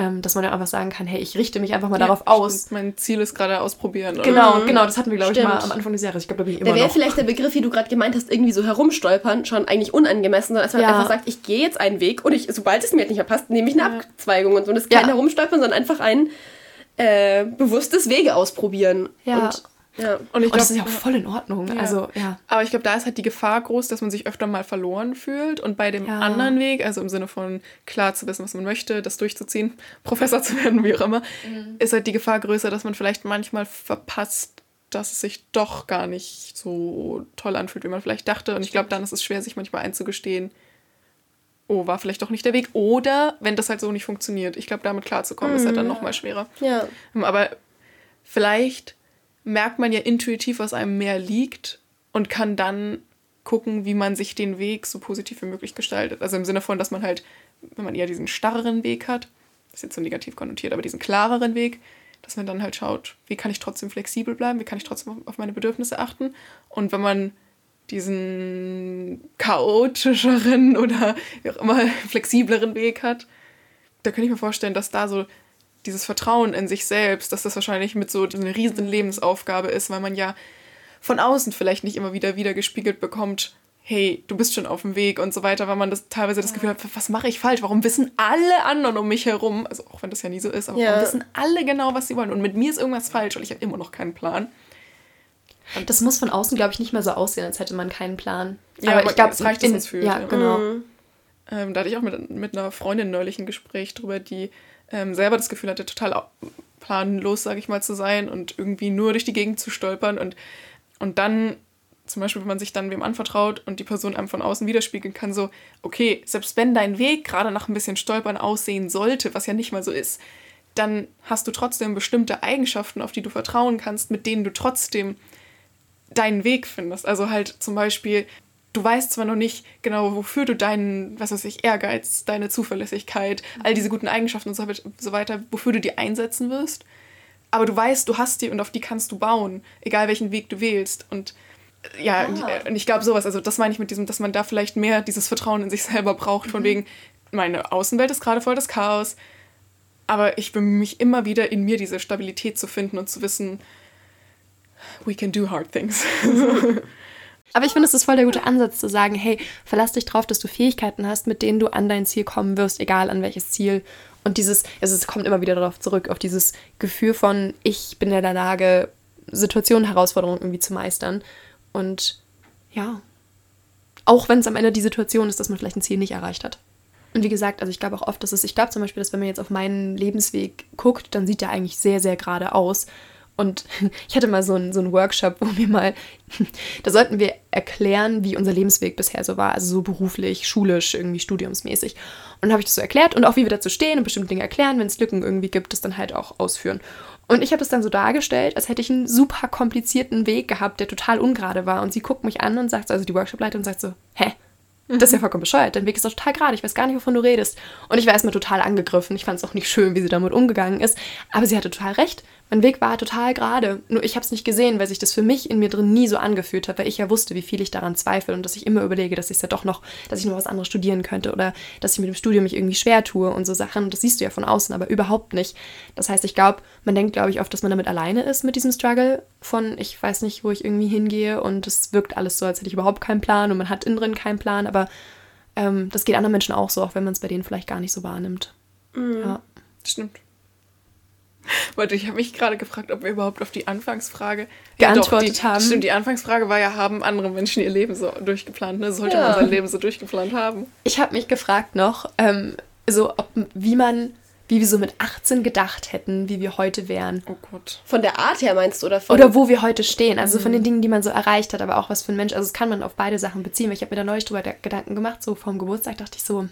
ähm, dass man ja einfach sagen kann, hey, ich richte mich einfach mal ja, darauf aus. Stimmt. Mein Ziel ist gerade ausprobieren. Oder? Genau, mhm. genau, das hatten wir, glaube ich, mal am Anfang des Jahres. Ich glaube, da bin ich immer Da wäre vielleicht der Begriff, wie du gerade gemeint hast, irgendwie so herumstolpern, schon eigentlich unangemessen, sondern als man ja. einfach sagt, ich gehe jetzt einen Weg und ich, sobald es mir nicht mehr passt, nehme ich eine ja. Abzweigung und so. Und das ist kein Herumstolpern, sondern einfach ein äh, bewusstes Wege ausprobieren. Ja. Und ja. Und, ich glaub, das ist ja auch voll in Ordnung. Ja. Also, ja. Aber ich glaube, da ist halt die Gefahr groß, dass man sich öfter mal verloren fühlt. Und bei dem ja. anderen Weg, also im Sinne von klar zu wissen, was man möchte, das durchzuziehen, Professor zu werden, wie auch immer, mhm. ist halt die Gefahr größer, dass man vielleicht manchmal verpasst, dass es sich doch gar nicht so toll anfühlt, wie man vielleicht dachte. Und ich glaube, dann ist es schwer, sich manchmal einzugestehen, oh, war vielleicht doch nicht der Weg. Oder wenn das halt so nicht funktioniert. Ich glaube, damit klarzukommen, mhm. ist halt dann mhm. nochmal schwerer. Ja. Aber vielleicht merkt man ja intuitiv, was einem mehr liegt und kann dann gucken, wie man sich den Weg so positiv wie möglich gestaltet. Also im Sinne von, dass man halt, wenn man eher diesen starreren Weg hat, das ist jetzt so negativ konnotiert, aber diesen klareren Weg, dass man dann halt schaut, wie kann ich trotzdem flexibel bleiben, wie kann ich trotzdem auf meine Bedürfnisse achten. Und wenn man diesen chaotischeren oder wie auch immer flexibleren Weg hat, da könnte ich mir vorstellen, dass da so dieses Vertrauen in sich selbst, dass das wahrscheinlich mit so eine riesen Lebensaufgabe ist, weil man ja von außen vielleicht nicht immer wieder wieder gespiegelt bekommt, hey, du bist schon auf dem Weg und so weiter, weil man das teilweise das Gefühl hat, was mache ich falsch? Warum wissen alle anderen um mich herum, also auch wenn das ja nie so ist, aber ja. warum wissen alle genau, was sie wollen und mit mir ist irgendwas falsch und ich habe immer noch keinen Plan. Und das muss von außen, glaube ich, nicht mehr so aussehen, als hätte man keinen Plan. Ja, aber, aber ich glaube, es reicht, dass es fühlt. Ja, genau. Mhm. Ähm, da hatte ich auch mit, mit einer Freundin neulich ein Gespräch drüber, die ähm, selber das Gefühl hatte, total planlos, sage ich mal, zu sein und irgendwie nur durch die Gegend zu stolpern und, und dann zum Beispiel, wenn man sich dann wem anvertraut und die Person einem von außen widerspiegeln kann, so, okay, selbst wenn dein Weg gerade nach ein bisschen Stolpern aussehen sollte, was ja nicht mal so ist, dann hast du trotzdem bestimmte Eigenschaften, auf die du vertrauen kannst, mit denen du trotzdem deinen Weg findest. Also halt zum Beispiel, du weißt zwar noch nicht genau, wofür du deinen, was weiß ich, Ehrgeiz, deine Zuverlässigkeit, all diese guten Eigenschaften und so weiter, wofür du die einsetzen wirst, aber du weißt, du hast die und auf die kannst du bauen, egal welchen Weg du wählst. Und äh, ja, ah. und ich glaube sowas, also das meine ich mit diesem, dass man da vielleicht mehr dieses Vertrauen in sich selber braucht, von mhm. wegen, meine Außenwelt ist gerade voll das Chaos, aber ich bemühe mich immer wieder in mir diese Stabilität zu finden und zu wissen, we can do hard things. Aber ich finde, es ist voll der gute Ansatz zu sagen, hey, verlass dich drauf, dass du Fähigkeiten hast, mit denen du an dein Ziel kommen wirst, egal an welches Ziel. Und dieses, also es kommt immer wieder darauf zurück, auf dieses Gefühl von, ich bin in der Lage, Situationen, Herausforderungen irgendwie zu meistern. Und ja, auch wenn es am Ende die Situation ist, dass man vielleicht ein Ziel nicht erreicht hat. Und wie gesagt, also ich glaube auch oft, dass es, ich glaube zum Beispiel, dass wenn man jetzt auf meinen Lebensweg guckt, dann sieht der eigentlich sehr, sehr gerade aus. Und ich hatte mal so einen, so einen Workshop, wo wir mal, da sollten wir erklären, wie unser Lebensweg bisher so war, also so beruflich, schulisch, irgendwie studiumsmäßig. Und dann habe ich das so erklärt und auch wie wir dazu stehen und bestimmte Dinge erklären, wenn es Lücken irgendwie gibt, das dann halt auch ausführen. Und ich habe das dann so dargestellt, als hätte ich einen super komplizierten Weg gehabt, der total ungerade war. Und sie guckt mich an und sagt, also die Workshopleiterin sagt so, hä? Das ist ja vollkommen bescheuert. Dein Weg ist doch total gerade. Ich weiß gar nicht, wovon du redest. Und ich war erstmal total angegriffen. Ich fand es auch nicht schön, wie sie damit umgegangen ist. Aber sie hatte total recht. Mein Weg war total gerade. Nur ich habe es nicht gesehen, weil sich das für mich in mir drin nie so angefühlt hat, weil ich ja wusste, wie viel ich daran zweifle und dass ich immer überlege, dass ich ja doch noch, dass ich noch was anderes studieren könnte oder dass ich mit dem Studium mich irgendwie schwer tue und so Sachen. Das siehst du ja von außen, aber überhaupt nicht. Das heißt, ich glaube, man denkt, glaube ich, oft, dass man damit alleine ist mit diesem Struggle von, ich weiß nicht, wo ich irgendwie hingehe und es wirkt alles so, als hätte ich überhaupt keinen Plan und man hat innen drin keinen Plan, aber ähm, das geht anderen Menschen auch so, auch wenn man es bei denen vielleicht gar nicht so wahrnimmt. Mhm. Ja. Stimmt. Warte, ich habe mich gerade gefragt, ob wir überhaupt auf die Anfangsfrage geantwortet ja, doch, die, haben. Stimmt, die Anfangsfrage war ja, haben andere Menschen ihr Leben so durchgeplant? Ne? Sollte ja. man sein Leben so durchgeplant haben? Ich habe mich gefragt noch, ähm, so ob, wie man, wie wir so mit 18 gedacht hätten, wie wir heute wären. Oh Gott. Von der Art her meinst du? Oder, von oder wo wir heute stehen. Also mhm. von den Dingen, die man so erreicht hat, aber auch was für ein Mensch. Also das kann man auf beide Sachen beziehen. Weil ich habe mir da neulich drüber Gedanken gemacht, so vorm Geburtstag dachte ich so, hm,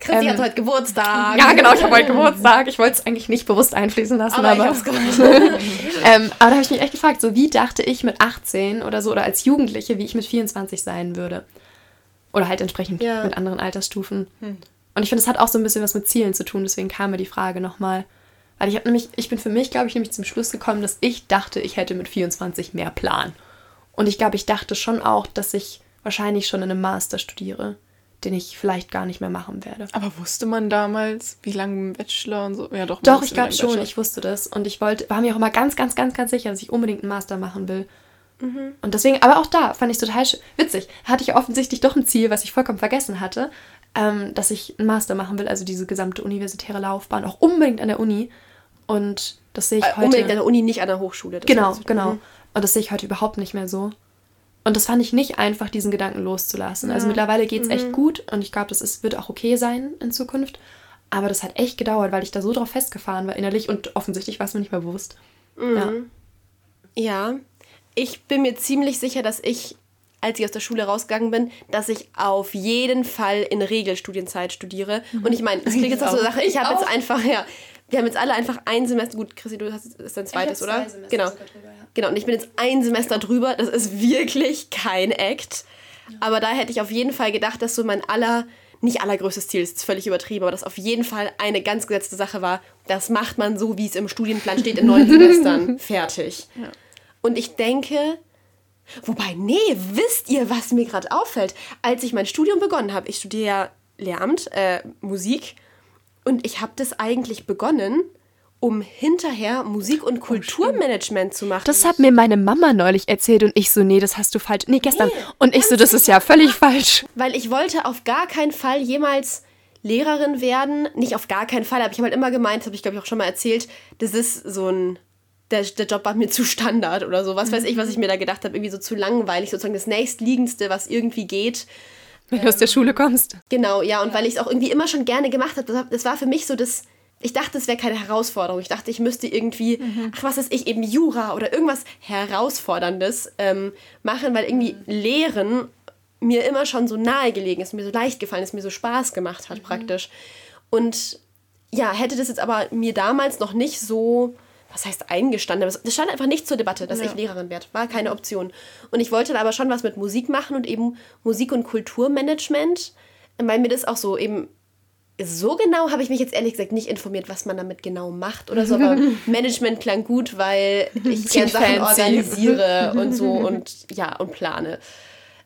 Chrissy ähm, hat heute Geburtstag. Ja, genau, ich habe heute Geburtstag. Ich wollte es eigentlich nicht bewusst einfließen lassen, aber. aber ähm, aber da habe ich mich echt gefragt, so wie dachte ich mit 18 oder so oder als Jugendliche, wie ich mit 24 sein würde. Oder halt entsprechend ja. mit anderen Altersstufen. Hm. Und ich finde, es hat auch so ein bisschen was mit Zielen zu tun, deswegen kam mir die Frage nochmal. Weil ich habe nämlich, ich bin für mich, glaube ich, nämlich zum Schluss gekommen, dass ich dachte, ich hätte mit 24 mehr Plan. Und ich glaube, ich dachte schon auch, dass ich wahrscheinlich schon in einem Master studiere den ich vielleicht gar nicht mehr machen werde. Aber wusste man damals, wie lange im Bachelor und so? Ja, doch. Doch, ich glaube schon, ich wusste das. Und ich wollte, war mir auch immer ganz, ganz, ganz, ganz sicher, dass ich unbedingt einen Master machen will. Mhm. Und deswegen, aber auch da fand ich es total witzig. Hatte ich offensichtlich doch ein Ziel, was ich vollkommen vergessen hatte, ähm, dass ich einen Master machen will, also diese gesamte universitäre Laufbahn, auch unbedingt an der Uni. Und das sehe ich äh, heute. Unbedingt an der Uni, nicht an der Hochschule. genau, genau. Mhm. Und das sehe ich heute überhaupt nicht mehr so. Und das fand ich nicht einfach, diesen Gedanken loszulassen. Also ja. Also mittlerweile geht es mhm. echt gut und ich glaube, das ist, wird auch okay sein in Zukunft. Aber das hat echt gedauert, weil ich da so drauf festgefahren war innerlich und offensichtlich war es mir nicht mehr bewusst. Mhm. Ja. ja, ich bin mir ziemlich sicher, dass ich, als ich aus der Schule rausgegangen bin, dass ich auf jeden Fall in Regelstudienzeit studiere. Mhm. Und ich meine, es klingt jetzt auch so eine Sache, ich habe jetzt einfach, ja, wir haben jetzt alle einfach ein Semester, gut, Chrissy, du hast ist dein zweites, oder? Genau. Drüber, ja. Genau, und ich bin jetzt ein Semester drüber. Das ist wirklich kein Act. Aber da hätte ich auf jeden Fall gedacht, dass so mein aller, nicht allergrößtes Ziel ist, ist völlig übertrieben, aber das auf jeden Fall eine ganz gesetzte Sache war. Das macht man so, wie es im Studienplan steht, in neun Semestern. Fertig. Ja. Und ich denke, wobei, nee, wisst ihr, was mir gerade auffällt? Als ich mein Studium begonnen habe, ich studiere ja Lehramt, äh, Musik, und ich habe das eigentlich begonnen um hinterher Musik- und oh, Kulturmanagement zu machen. Das hat mir meine Mama neulich erzählt und ich so, nee, das hast du falsch. Nee, gestern. Nee, und ich so, das ist ja völlig falsch. Weil ich wollte auf gar keinen Fall jemals Lehrerin werden. Nicht auf gar keinen Fall, aber ich habe halt immer gemeint, das habe ich glaube ich auch schon mal erzählt, das ist so ein der, der Job war mir zu Standard oder so. Was weiß ich, was ich mir da gedacht habe, irgendwie so zu langweilig, sozusagen das nächstliegendste, was irgendwie geht. Wenn du aus der Schule kommst. Genau, ja, und weil ich es auch irgendwie immer schon gerne gemacht habe, das war für mich so das, ich dachte, es wäre keine Herausforderung. Ich dachte, ich müsste irgendwie, mhm. ach, was ist ich, eben Jura oder irgendwas Herausforderndes ähm, machen, weil irgendwie mhm. Lehren mir immer schon so nahe gelegen ist, mir so leicht gefallen ist, mir so Spaß gemacht hat mhm. praktisch. Und ja, hätte das jetzt aber mir damals noch nicht so was heißt eingestanden, es stand einfach nicht zur Debatte, dass ja. ich Lehrerin werde. War keine Option. Und ich wollte aber schon was mit Musik machen und eben Musik- und Kulturmanagement, weil mir das auch so eben so genau habe ich mich jetzt ehrlich gesagt nicht informiert, was man damit genau macht oder so, aber Management klang gut, weil ich gerne Sachen organisiere und so und ja, und plane.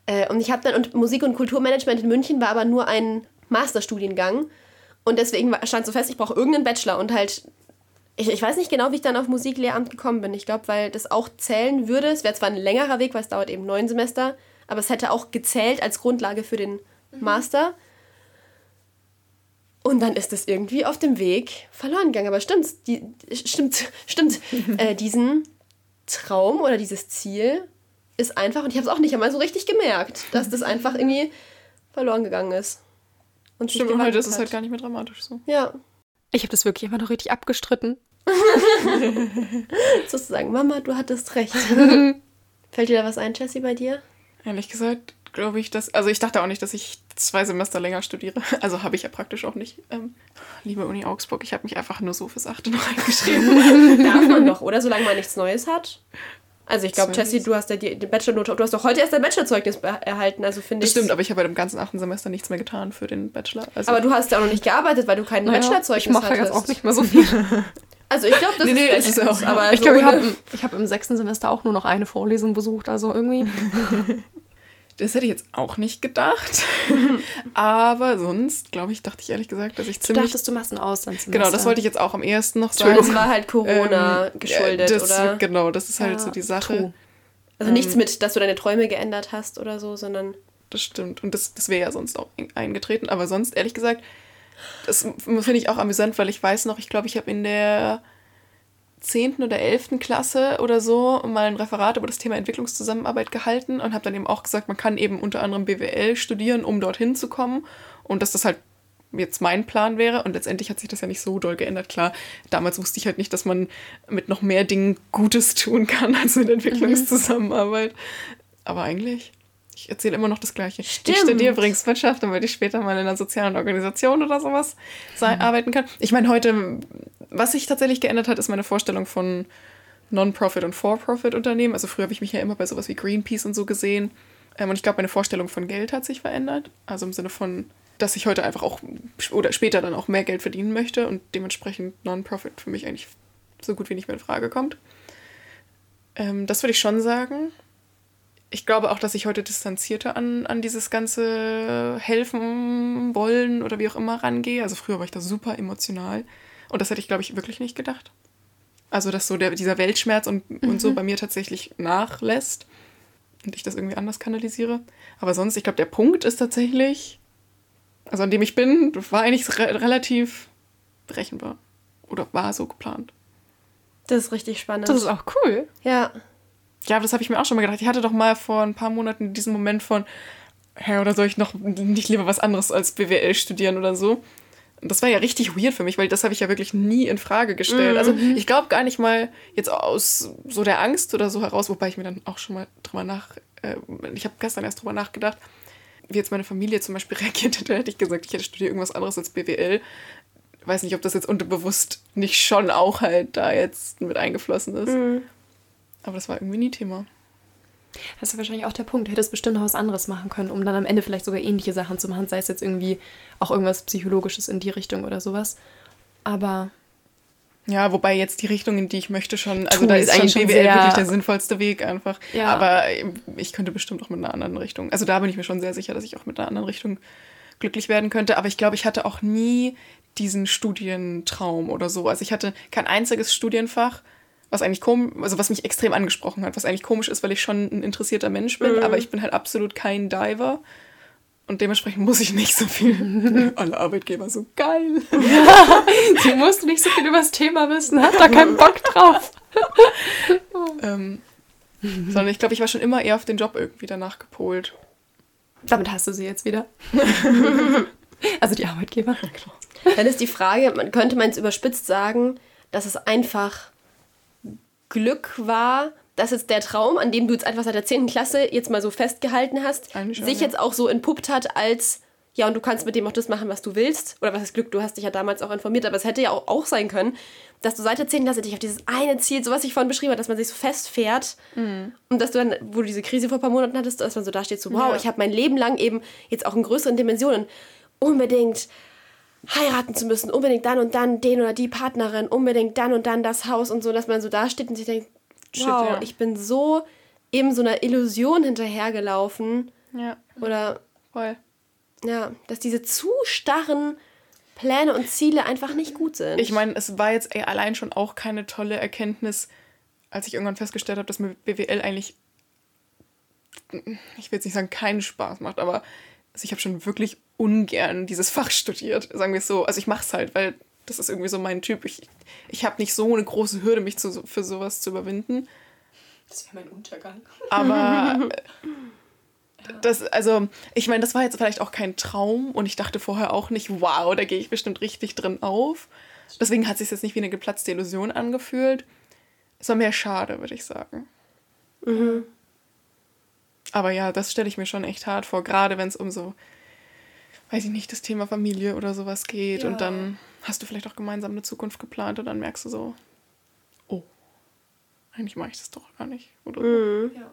Äh, und ich habe dann, und Musik- und Kulturmanagement in München war aber nur ein Masterstudiengang und deswegen stand so fest, ich brauche irgendeinen Bachelor und halt ich, ich weiß nicht genau, wie ich dann auf Musiklehramt gekommen bin. Ich glaube, weil das auch zählen würde. Es wäre zwar ein längerer Weg, weil es dauert eben neun Semester, aber es hätte auch gezählt als Grundlage für den mhm. Master. Und dann ist es irgendwie auf dem Weg verloren gegangen. Aber stimmt, die, stimmt, stimmt. äh, diesen Traum oder dieses Ziel ist einfach, und ich habe es auch nicht einmal so richtig gemerkt, dass das einfach irgendwie verloren gegangen ist. Und stimmt, und heute ist es halt gar nicht mehr dramatisch so. Ja. Ich habe das wirklich immer noch richtig abgestritten. Sozusagen, Mama, du hattest recht. Fällt dir da was ein, Jessie, bei dir? Ehrlich gesagt, glaube ich, dass. Also, ich dachte auch nicht, dass ich zwei Semester länger studiere. Also, habe ich ja praktisch auch nicht. Ähm, liebe Uni Augsburg, ich habe mich einfach nur so fürs Achte noch eingeschrieben. Darf man doch, oder? Solange man nichts Neues hat. Also ich glaube, Jessie, du hast ja die, die Bachelornote, du hast doch heute erst dein Bachelorzeugnis erhalten, also finde ich. Stimmt, aber ich habe bei dem ganzen achten Semester nichts mehr getan für den Bachelor. Also aber du hast ja auch noch nicht gearbeitet, weil du kein naja, Bachelorzeugnis ich mache jetzt auch nicht mehr so viel. Also ich glaube, das nee, nee, ist, ist auch, aber ich glaube, ich habe hab im sechsten Semester auch nur noch eine Vorlesung besucht, also irgendwie. Das hätte ich jetzt auch nicht gedacht. Aber sonst, glaube ich, dachte ich ehrlich gesagt, dass ich ziemlich. Du dachtest, du machst ein Auslandssemester. Genau, das wollte ich jetzt auch am ersten noch sagen. Das war halt Corona ähm, geschuldet, das, oder? Genau, das ist halt ja, so die Sache. True. Also ähm, nichts mit, dass du deine Träume geändert hast oder so, sondern. Das stimmt. Und das, das wäre ja sonst auch eingetreten. Aber sonst, ehrlich gesagt, das finde ich auch amüsant, weil ich weiß noch, ich glaube, ich habe in der 10. oder 11. Klasse oder so mal ein Referat über das Thema Entwicklungszusammenarbeit gehalten und habe dann eben auch gesagt, man kann eben unter anderem BWL studieren, um dorthin zu kommen und dass das halt jetzt mein Plan wäre. Und letztendlich hat sich das ja nicht so doll geändert. Klar, damals wusste ich halt nicht, dass man mit noch mehr Dingen Gutes tun kann als mit Entwicklungszusammenarbeit. Aber eigentlich ich erzähle immer noch das Gleiche. Stimmt. Ich studiere übrigens Wirtschaft, damit ich später mal in einer sozialen Organisation oder sowas sein, mhm. arbeiten kann. Ich meine, heute, was sich tatsächlich geändert hat, ist meine Vorstellung von Non-Profit- und For-Profit-Unternehmen. Also früher habe ich mich ja immer bei sowas wie Greenpeace und so gesehen. Ähm, und ich glaube, meine Vorstellung von Geld hat sich verändert. Also im Sinne von, dass ich heute einfach auch oder später dann auch mehr Geld verdienen möchte und dementsprechend Non-Profit für mich eigentlich so gut wie nicht mehr in Frage kommt. Ähm, das würde ich schon sagen ich glaube auch, dass ich heute distanzierter an, an dieses ganze helfen wollen oder wie auch immer rangehe. Also früher war ich da super emotional. Und das hätte ich, glaube ich, wirklich nicht gedacht. Also, dass so der, dieser Weltschmerz und, mhm. und so mhm. bei mir tatsächlich nachlässt und ich das irgendwie anders kanalisiere. Aber sonst, ich glaube, der Punkt ist tatsächlich, also an dem ich bin, war eigentlich re relativ berechenbar. Oder war so geplant. Das ist richtig spannend. Das ist auch cool. Ja. Ja, das habe ich mir auch schon mal gedacht. Ich hatte doch mal vor ein paar Monaten diesen Moment von, hä, oder soll ich noch nicht lieber was anderes als BWL studieren oder so? Und das war ja richtig weird für mich, weil das habe ich ja wirklich nie in Frage gestellt. Also, mhm. Also ich glaube gar nicht mal jetzt aus so der Angst oder so heraus, wobei ich mir dann auch schon mal drüber nach, äh, ich habe gestern erst drüber nachgedacht, wie jetzt meine Familie zum Beispiel reagiert hätte, hätte ich gesagt, ich hätte studiert irgendwas anderes als BWL. Weiß nicht, ob das jetzt unterbewusst nicht schon auch halt da jetzt mit eingeflossen ist. Mhm. Aber das war irgendwie nie Thema. Das ist wahrscheinlich auch der Punkt. Du hättest bestimmt noch was anderes machen können, um dann am Ende vielleicht sogar ähnliche Sachen zu machen, sei es jetzt irgendwie auch irgendwas Psychologisches in die Richtung oder sowas. Aber. Ja, wobei jetzt die Richtung, in die ich möchte, schon, also da ist eigentlich BWL wirklich der sinnvollste Weg einfach. Ja. Aber ich könnte bestimmt auch mit einer anderen Richtung. Also da bin ich mir schon sehr sicher, dass ich auch mit einer anderen Richtung glücklich werden könnte. Aber ich glaube, ich hatte auch nie diesen Studientraum oder so. Also ich hatte kein einziges Studienfach, was eigentlich komisch, also was mich extrem angesprochen hat, was eigentlich komisch ist, weil ich schon ein interessierter Mensch bin, mhm. aber ich bin halt absolut kein Diver. Und dementsprechend muss ich nicht so viel. Alle Arbeitgeber so geil. Ja, sie musst nicht so viel über das Thema wissen, hat da keinen Bock drauf. ähm, sondern ich glaube, ich war schon immer eher auf den Job irgendwie danach gepolt. Damit hast du sie jetzt wieder. also die Arbeitgeber. Dann ist die Frage, man könnte man es überspitzt sagen, dass es einfach Glück war, dass jetzt der Traum, an dem du jetzt einfach seit der 10. Klasse jetzt mal so festgehalten hast, schon, sich ja. jetzt auch so entpuppt hat als, ja, und du kannst mit dem auch das machen, was du willst. Oder was ist Glück, du hast dich ja damals auch informiert, aber es hätte ja auch, auch sein können, dass du seit der 10. Klasse dich auf dieses eine Ziel, so was ich vorhin beschrieben habe, dass man sich so festfährt mhm. und dass du dann, wo du diese Krise vor ein paar Monaten hattest, dass man so da steht, so, wow, ja. ich habe mein Leben lang eben jetzt auch in größeren Dimensionen unbedingt heiraten zu müssen, unbedingt dann und dann den oder die Partnerin, unbedingt dann und dann das Haus und so, dass man so da steht und sich denkt, Shit, wow, ja. ich bin so eben so einer Illusion hinterhergelaufen. Ja. Oder. Voll. Ja, dass diese zu starren Pläne und Ziele einfach nicht gut sind. Ich meine, es war jetzt ey, allein schon auch keine tolle Erkenntnis, als ich irgendwann festgestellt habe, dass mir BWL eigentlich, ich will jetzt nicht sagen, keinen Spaß macht, aber also ich habe schon wirklich ungern dieses Fach studiert, sagen wir es so. Also ich mache es halt, weil das ist irgendwie so mein Typ. Ich, ich habe nicht so eine große Hürde, mich zu, für sowas zu überwinden. Das wäre mein Untergang. Aber das, also, ich meine, das war jetzt vielleicht auch kein Traum und ich dachte vorher auch nicht, wow, da gehe ich bestimmt richtig drin auf. Deswegen hat es sich jetzt nicht wie eine geplatzte Illusion angefühlt. Es war mehr schade, würde ich sagen. Mhm. Aber ja, das stelle ich mir schon echt hart vor, gerade wenn es um so, weiß ich nicht, das Thema Familie oder sowas geht ja. und dann hast du vielleicht auch gemeinsam eine Zukunft geplant und dann merkst du so, oh, eigentlich mache ich das doch gar nicht. Oder so. Mhm. Ja.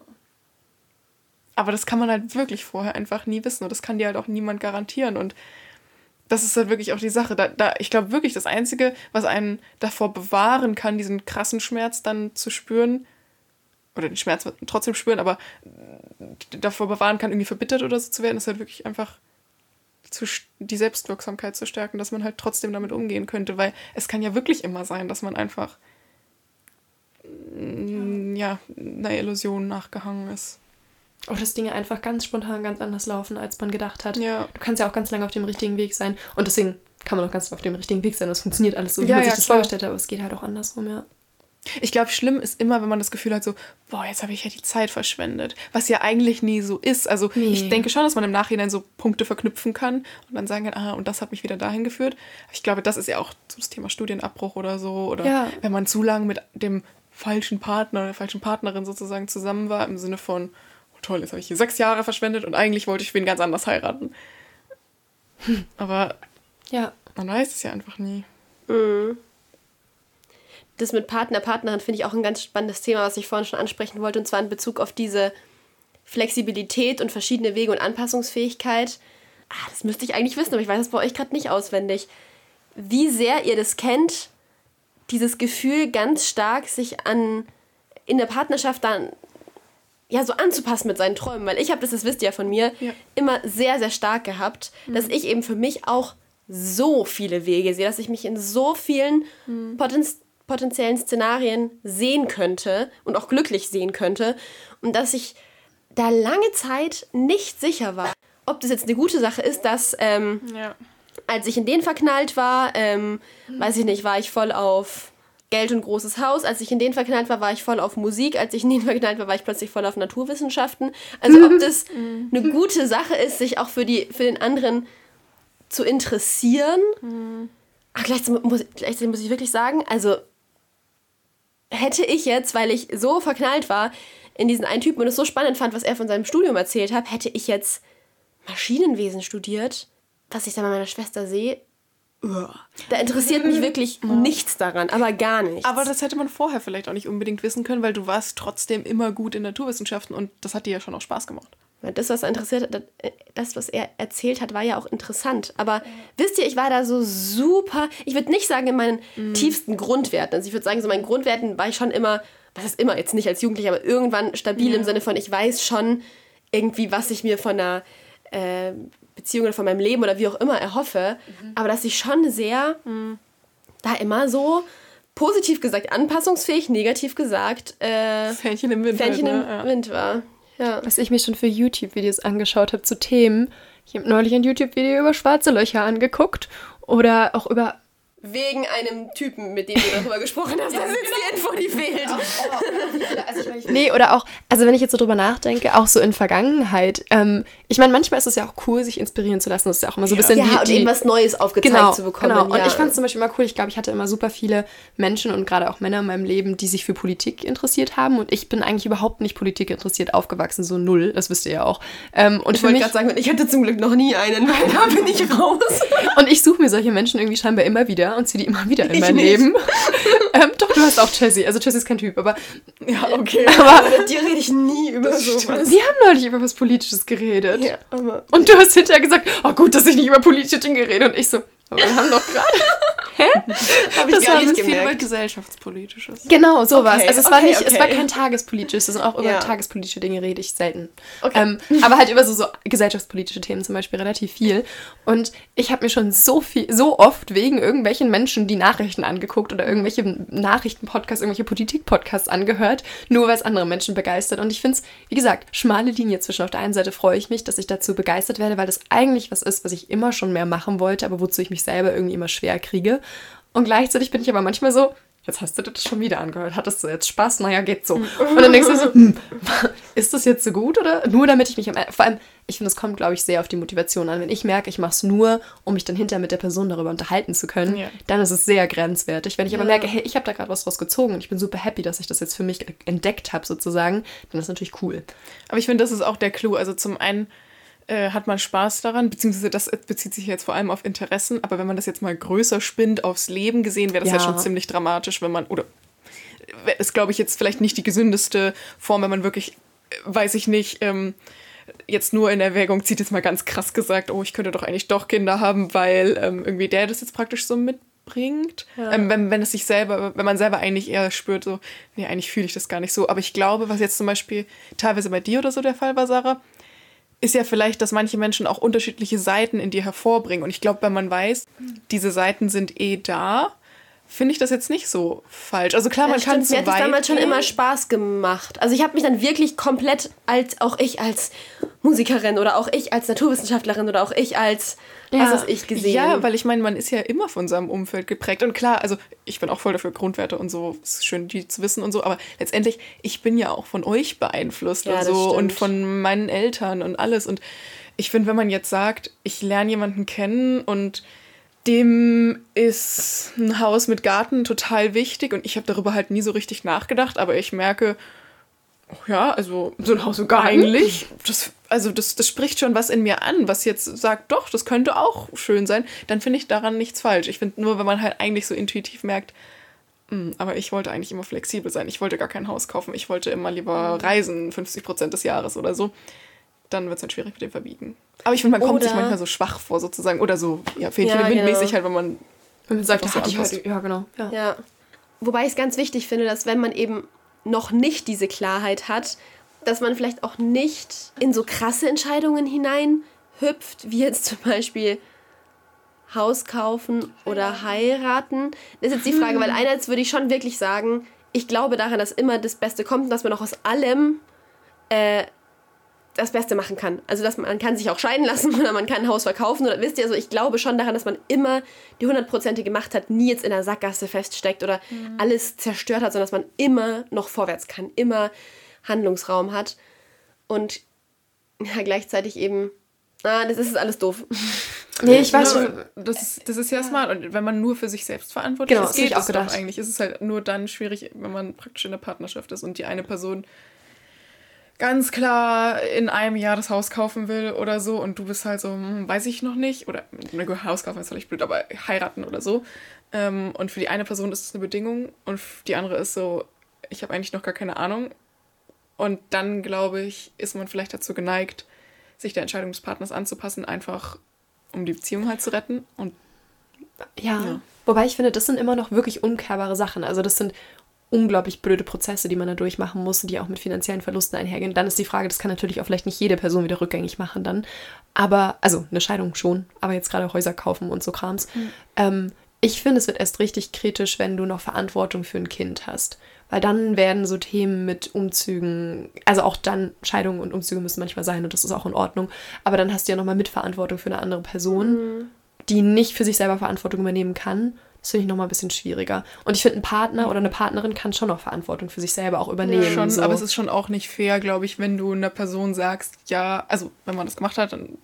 Aber das kann man halt wirklich vorher einfach nie wissen und das kann dir halt auch niemand garantieren. Und das ist halt wirklich auch die Sache. Da, da, ich glaube wirklich, das Einzige, was einen davor bewahren kann, diesen krassen Schmerz dann zu spüren, oder den Schmerz trotzdem spüren, aber davor bewahren kann, irgendwie verbittert oder so zu werden, ist halt wirklich einfach zu, die Selbstwirksamkeit zu stärken, dass man halt trotzdem damit umgehen könnte, weil es kann ja wirklich immer sein, dass man einfach mm, ja, einer Illusion nachgehangen ist. Oder dass Dinge einfach ganz spontan ganz anders laufen, als man gedacht hat. Ja. Du kannst ja auch ganz lange auf dem richtigen Weg sein. Und deswegen kann man auch ganz auf dem richtigen Weg sein. Es funktioniert alles so, wie ja, man sich das klar. vorgestellt hat, aber es geht halt auch andersrum, ja. Ich glaube, schlimm ist immer, wenn man das Gefühl hat, so, boah, jetzt habe ich ja die Zeit verschwendet. Was ja eigentlich nie so ist. Also nee. ich denke schon, dass man im Nachhinein so Punkte verknüpfen kann und dann sagen kann, ah, und das hat mich wieder dahin geführt. Ich glaube, das ist ja auch so das Thema Studienabbruch oder so. Oder ja. wenn man zu lange mit dem falschen Partner oder der falschen Partnerin sozusagen zusammen war, im Sinne von, oh toll, jetzt habe ich hier sechs Jahre verschwendet und eigentlich wollte ich wen ganz anders heiraten. Aber ja. man weiß es ja einfach nie. Mhm das mit Partner, Partnerin finde ich auch ein ganz spannendes Thema, was ich vorhin schon ansprechen wollte, und zwar in Bezug auf diese Flexibilität und verschiedene Wege und Anpassungsfähigkeit. Ah, das müsste ich eigentlich wissen, aber ich weiß es bei euch gerade nicht auswendig. Wie sehr ihr das kennt, dieses Gefühl ganz stark sich an in der Partnerschaft dann ja so anzupassen mit seinen Träumen, weil ich habe das, das wisst ihr ja von mir, ja. immer sehr sehr stark gehabt, mhm. dass ich eben für mich auch so viele Wege sehe, dass ich mich in so vielen mhm. Potenz potenziellen Szenarien sehen könnte und auch glücklich sehen könnte und dass ich da lange Zeit nicht sicher war, ob das jetzt eine gute Sache ist, dass ähm, ja. als ich in den verknallt war, ähm, weiß ich nicht, war ich voll auf Geld und großes Haus. Als ich in den verknallt war, war ich voll auf Musik. Als ich in den verknallt war, war ich plötzlich voll auf Naturwissenschaften. Also ob das eine gute Sache ist, sich auch für, die, für den anderen zu interessieren. Mhm. Ach, gleichzeitig muss, gleichzeitig muss ich wirklich sagen, also hätte ich jetzt, weil ich so verknallt war in diesen einen Typen und es so spannend fand, was er von seinem Studium erzählt hat, hätte ich jetzt Maschinenwesen studiert, was ich da bei meiner Schwester sehe, da interessiert mich wirklich nichts daran, aber gar nichts. Aber das hätte man vorher vielleicht auch nicht unbedingt wissen können, weil du warst trotzdem immer gut in Naturwissenschaften und das hat dir ja schon auch Spaß gemacht. Das, was interessiert, das, was er erzählt hat, war ja auch interessant. Aber ja. wisst ihr, ich war da so super. Ich würde nicht sagen in meinen mhm. tiefsten Grundwerten. Also ich würde sagen, so meinen Grundwerten war ich schon immer, was ist immer, jetzt nicht als Jugendlicher, aber irgendwann stabil ja. im Sinne von, ich weiß schon irgendwie, was ich mir von einer äh, Beziehung oder von meinem Leben oder wie auch immer erhoffe, mhm. aber dass ich schon sehr mhm. da immer so positiv gesagt anpassungsfähig, negativ gesagt äh, Fähnchen im Wind, Fähnchen halt, ne? im Wind war. Ja. Was ich mir schon für YouTube-Videos angeschaut habe zu Themen. Ich habe neulich ein YouTube-Video über schwarze Löcher angeguckt oder auch über Wegen einem Typen, mit dem du darüber gesprochen hast. Das ist die Info, die fehlt. Also nee, oder auch, also wenn ich jetzt so drüber nachdenke, auch so in Vergangenheit. Ähm, ich meine, manchmal ist es ja auch cool, sich inspirieren zu lassen. Das ist ja auch immer so ein bisschen ja, die, und eben was Neues aufgezeigt genau, zu bekommen. Genau, und ja. ich fand es zum Beispiel immer cool. Ich glaube, ich hatte immer super viele Menschen und gerade auch Männer in meinem Leben, die sich für Politik interessiert haben. Und ich bin eigentlich überhaupt nicht Politik interessiert aufgewachsen, so null. Das wisst ihr ja auch. Ähm, und ich wollte gerade sagen, ich hatte zum Glück noch nie einen, weil da bin ich raus. und ich suche mir solche Menschen irgendwie scheinbar immer wieder und ziehe die immer wieder in ich mein nicht. Leben. ähm, doch, du hast auch Jessie. Also Jessie ist kein Typ, aber. Ja, okay. Aber, aber mit dir rede ich nie über sowas. Wir haben neulich über was Politisches geredet. Ja, aber. Und du hast hinterher gesagt, oh gut, dass ich nicht über politische Dinge rede. Und ich so, aber wir haben doch gerade. Hä? Hab ich das gar nicht viel über gesellschaftspolitisches. Genau, sowas. Okay, also es okay, war nicht, okay. es war kein tagespolitisches, sondern auch über ja. tagespolitische Dinge rede ich selten. Ähm, aber halt über so, so gesellschaftspolitische Themen zum Beispiel relativ viel. Und ich habe mir schon so viel, so oft wegen irgendwelchen Menschen die Nachrichten angeguckt oder irgendwelche Nachrichtenpodcasts, irgendwelche Politikpodcasts angehört, nur weil es andere Menschen begeistert. Und ich finde es, wie gesagt, schmale Linie zwischen auf der einen Seite freue ich mich, dass ich dazu begeistert werde, weil das eigentlich was ist, was ich immer schon mehr machen wollte, aber wozu ich mich selber irgendwie immer schwer kriege. Und gleichzeitig bin ich aber manchmal so, jetzt hast du das schon wieder angehört. Hattest du jetzt Spaß? Naja, geht so. Und dann denkst du so, hm, ist das jetzt so gut oder nur damit ich mich am Ende, vor allem, ich finde, es kommt, glaube ich, sehr auf die Motivation an. Wenn ich merke, ich mache es nur, um mich dann hinterher mit der Person darüber unterhalten zu können, ja. dann ist es sehr grenzwertig. Wenn ich aber ja. merke, hey, ich habe da gerade was draus gezogen und ich bin super happy, dass ich das jetzt für mich entdeckt habe, sozusagen, dann ist das natürlich cool. Aber ich finde, das ist auch der Clou. Also zum einen, äh, hat man Spaß daran, beziehungsweise das bezieht sich jetzt vor allem auf Interessen, aber wenn man das jetzt mal größer spinnt aufs Leben gesehen, wäre das ja. ja schon ziemlich dramatisch, wenn man, oder ist, glaube ich, jetzt vielleicht nicht die gesündeste Form, wenn man wirklich, äh, weiß ich nicht, ähm, jetzt nur in Erwägung zieht, jetzt mal ganz krass gesagt, oh, ich könnte doch eigentlich doch Kinder haben, weil ähm, irgendwie der das jetzt praktisch so mitbringt. Ja. Ähm, wenn, wenn es sich selber, wenn man selber eigentlich eher spürt, so, nee, eigentlich fühle ich das gar nicht so. Aber ich glaube, was jetzt zum Beispiel teilweise bei dir oder so der Fall war, Sarah, ist ja vielleicht, dass manche Menschen auch unterschiedliche Seiten in dir hervorbringen. Und ich glaube, wenn man weiß, diese Seiten sind eh da, finde ich das jetzt nicht so falsch. Also klar, man ja, kann es Mir hat es damals schon immer Spaß gemacht. Also ich habe mich dann wirklich komplett als auch ich als Musikerin oder auch ich als Naturwissenschaftlerin oder auch ich als ja. was ich gesehen. Ja, weil ich meine, man ist ja immer von seinem Umfeld geprägt und klar, also ich bin auch voll dafür Grundwerte und so, es ist schön die zu wissen und so, aber letztendlich ich bin ja auch von euch beeinflusst ja, und so und von meinen Eltern und alles und ich finde, wenn man jetzt sagt, ich lerne jemanden kennen und dem ist ein Haus mit Garten total wichtig und ich habe darüber halt nie so richtig nachgedacht, aber ich merke, ja, also so ein Haus Garten. Eigentlich, das, also das, das spricht schon was in mir an, was jetzt sagt, doch, das könnte auch schön sein, dann finde ich daran nichts falsch. Ich finde nur, wenn man halt eigentlich so intuitiv merkt, hm, aber ich wollte eigentlich immer flexibel sein. Ich wollte gar kein Haus kaufen. Ich wollte immer lieber reisen, 50 Prozent des Jahres oder so dann wird es halt schwierig mit dem Verbiegen. Aber ich finde, man kommt sich manchmal so schwach vor, sozusagen. Oder so, ja, Fähnchen ja, genau. halt, wenn man, wenn man sagt, das hatte ich heute. Ja, genau. Ja. ja. Wobei ich es ganz wichtig finde, dass wenn man eben noch nicht diese Klarheit hat, dass man vielleicht auch nicht in so krasse Entscheidungen hineinhüpft, wie jetzt zum Beispiel Haus kaufen oder heiraten. Das ist jetzt die Frage, weil einerseits würde ich schon wirklich sagen, ich glaube daran, dass immer das Beste kommt und dass man auch aus allem äh, das Beste machen kann. Also dass man kann sich auch scheiden lassen oder man kann ein Haus verkaufen oder wisst ihr, also ich glaube schon daran, dass man immer die hundertprozentige Macht hat, nie jetzt in der Sackgasse feststeckt oder mhm. alles zerstört hat, sondern dass man immer noch vorwärts kann, immer Handlungsraum hat und ja, gleichzeitig eben, ah, das ist alles doof. Nee, ich weiß schon. Das ist, das ist ja, ja smart. Und wenn man nur für sich selbst verantwortlich genau, ist, geht es doch eigentlich. Ist es halt nur dann schwierig, wenn man praktisch in der Partnerschaft ist und die eine Person ganz klar in einem Jahr das Haus kaufen will oder so und du bist halt so, hm, weiß ich noch nicht, oder ein Haus kaufen ist vielleicht blöd, aber heiraten oder so. Ähm, und für die eine Person ist es eine Bedingung und die andere ist so, ich habe eigentlich noch gar keine Ahnung. Und dann, glaube ich, ist man vielleicht dazu geneigt, sich der Entscheidung des Partners anzupassen, einfach um die Beziehung halt zu retten. Und ja. ja. Wobei ich finde, das sind immer noch wirklich umkehrbare Sachen. Also das sind unglaublich blöde Prozesse, die man da durchmachen muss, die auch mit finanziellen Verlusten einhergehen. Dann ist die Frage, das kann natürlich auch vielleicht nicht jede Person wieder rückgängig machen dann. Aber, also eine Scheidung schon, aber jetzt gerade Häuser kaufen und so Krams. Mhm. Ähm, ich finde, es wird erst richtig kritisch, wenn du noch Verantwortung für ein Kind hast. Weil dann werden so Themen mit Umzügen, also auch dann Scheidungen und Umzüge müssen manchmal sein und das ist auch in Ordnung. Aber dann hast du ja nochmal Mitverantwortung für eine andere Person, mhm. die nicht für sich selber Verantwortung übernehmen kann. Das finde ich nochmal ein bisschen schwieriger. Und ich finde, ein Partner oder eine Partnerin kann schon noch Verantwortung für sich selber auch übernehmen. Ja, schon, so. aber es ist schon auch nicht fair, glaube ich, wenn du einer Person sagst, ja, also wenn man das gemacht hat, dann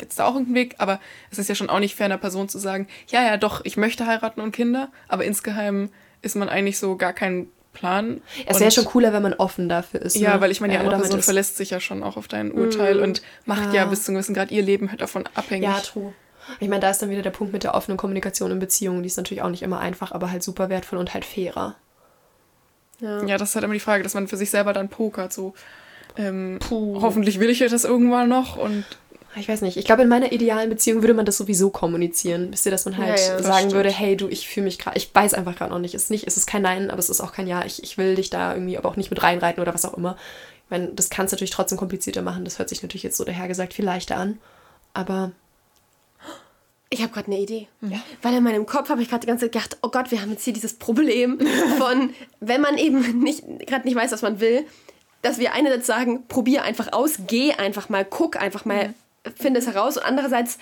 gibt es da auch irgendeinen Weg, aber es ist ja schon auch nicht fair, einer Person zu sagen, ja, ja, doch, ich möchte heiraten und Kinder, aber insgeheim ist man eigentlich so gar kein Plan. Es wäre schon cooler, wenn man offen dafür ist. Ja, ne? weil ich meine, die andere Person verlässt sich ja schon auch auf dein Urteil mm, und macht ja. ja bis zu einem gewissen Grad ihr Leben halt davon abhängig. Ja, true. Ich meine, da ist dann wieder der Punkt mit der offenen Kommunikation in Beziehungen. Die ist natürlich auch nicht immer einfach, aber halt super wertvoll und halt fairer. Ja, ja das ist halt immer die Frage, dass man für sich selber dann pokert. So, ähm, hoffentlich will ich das irgendwann noch und ich weiß nicht, ich glaube, in meiner idealen Beziehung würde man das sowieso kommunizieren. Wisst ihr, dass man halt ja, ja, sagen stimmt. würde, hey, du, ich fühle mich gerade, ich weiß einfach gerade noch nicht. Es ist nicht, es ist kein Nein, aber es ist auch kein Ja. Ich, ich will dich da irgendwie aber auch nicht mit reinreiten oder was auch immer. Ich meine, das kann es natürlich trotzdem komplizierter machen. Das hört sich natürlich jetzt so dahergesagt viel leichter an. Aber ich habe gerade eine Idee. Ja. Weil in meinem Kopf habe ich gerade die ganze Zeit gedacht, oh Gott, wir haben jetzt hier dieses Problem von, wenn man eben nicht gerade nicht weiß, was man will, dass wir einerseits sagen, probier einfach aus, geh einfach mal, guck einfach mal, mhm finde es heraus. Und andererseits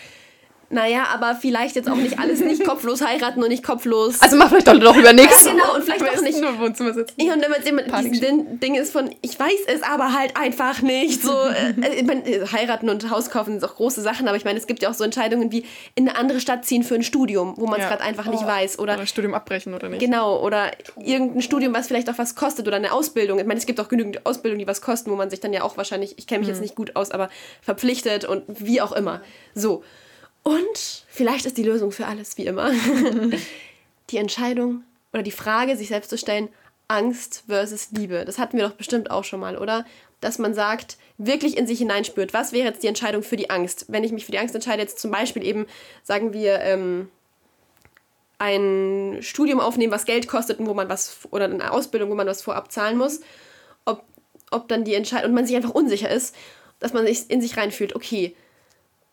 naja, aber vielleicht jetzt auch nicht alles nicht kopflos heiraten und nicht kopflos. Also mach vielleicht doch noch über nichts. Ja, genau, und vielleicht auch nicht. Nur Wohnzimmer sitzen. Ja, und wenn man immer dieses Ding ist von, ich weiß es aber halt einfach nicht. So, äh, äh, ich meine, äh, heiraten und Haus kaufen sind auch große Sachen, aber ich meine, es gibt ja auch so Entscheidungen wie in eine andere Stadt ziehen für ein Studium, wo man es ja. gerade einfach oh. nicht weiß. Oder, oder Studium abbrechen oder nicht. Genau, oder irgendein Studium, was vielleicht auch was kostet oder eine Ausbildung. Ich meine, es gibt auch genügend Ausbildungen, die was kosten, wo man sich dann ja auch wahrscheinlich, ich kenne mich mhm. jetzt nicht gut aus, aber verpflichtet und wie auch immer. So. Und vielleicht ist die Lösung für alles wie immer die Entscheidung oder die Frage, sich selbst zu stellen, Angst versus Liebe. Das hatten wir doch bestimmt auch schon mal, oder? Dass man sagt, wirklich in sich hineinspürt, was wäre jetzt die Entscheidung für die Angst? Wenn ich mich für die Angst entscheide, jetzt zum Beispiel eben, sagen wir, ähm, ein Studium aufnehmen, was Geld kostet und wo man was, oder eine Ausbildung, wo man was vorab zahlen muss, ob, ob dann die Entscheidung, und man sich einfach unsicher ist, dass man sich in sich reinfühlt, okay,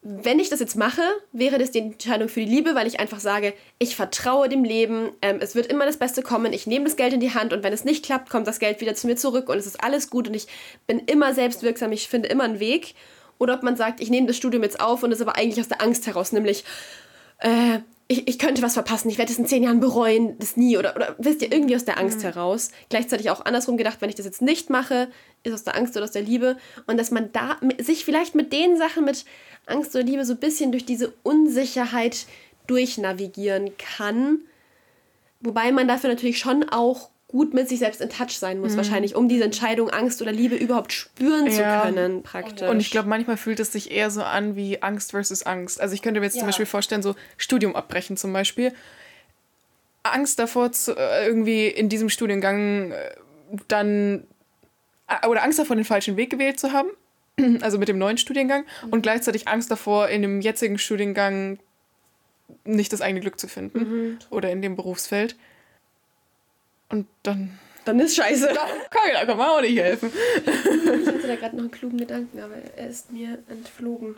wenn ich das jetzt mache, wäre das die Entscheidung für die Liebe, weil ich einfach sage, ich vertraue dem Leben, ähm, es wird immer das Beste kommen, ich nehme das Geld in die Hand und wenn es nicht klappt, kommt das Geld wieder zu mir zurück und es ist alles gut und ich bin immer selbstwirksam, ich finde immer einen Weg. Oder ob man sagt, ich nehme das Studium jetzt auf und es aber eigentlich aus der Angst heraus, nämlich, äh, ich, ich könnte was verpassen, ich werde es in zehn Jahren bereuen, das nie. Oder, oder wisst ihr, irgendwie aus der Angst mhm. heraus. Gleichzeitig auch andersrum gedacht, wenn ich das jetzt nicht mache, ist aus der Angst oder aus der Liebe. Und dass man da sich vielleicht mit den Sachen, mit Angst oder Liebe so ein bisschen durch diese Unsicherheit durchnavigieren kann. Wobei man dafür natürlich schon auch gut mit sich selbst in Touch sein muss, mhm. wahrscheinlich, um diese Entscheidung Angst oder Liebe überhaupt spüren ja. zu können, praktisch. Und ich glaube, manchmal fühlt es sich eher so an wie Angst versus Angst. Also ich könnte mir jetzt ja. zum Beispiel vorstellen, so Studium abbrechen zum Beispiel. Angst davor, zu, äh, irgendwie in diesem Studiengang äh, dann äh, oder Angst davor, den falschen Weg gewählt zu haben. Also mit dem neuen Studiengang mhm. und gleichzeitig Angst davor, in dem jetzigen Studiengang nicht das eigene Glück zu finden mhm. oder in dem Berufsfeld. Und dann. Dann ist scheiße. Da kann, da kann man auch nicht helfen. Ich hatte da gerade noch einen klugen Gedanken, aber er ist mir entflogen.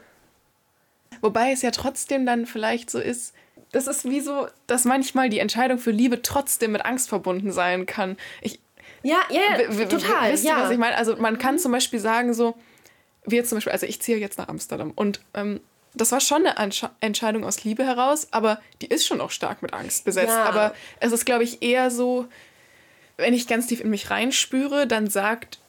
Wobei es ja trotzdem dann vielleicht so ist, das ist wie so, dass manchmal die Entscheidung für Liebe trotzdem mit Angst verbunden sein kann. Ich, ja, ja, ja total. Wisst ihr, ja. was ich meine? Also man kann zum Beispiel sagen so, wie jetzt zum Beispiel, also ich ziehe jetzt nach Amsterdam und ähm, das war schon eine Ansche Entscheidung aus Liebe heraus, aber die ist schon auch stark mit Angst besetzt. Ja. Aber es ist, glaube ich, eher so, wenn ich ganz tief in mich reinspüre, dann sagt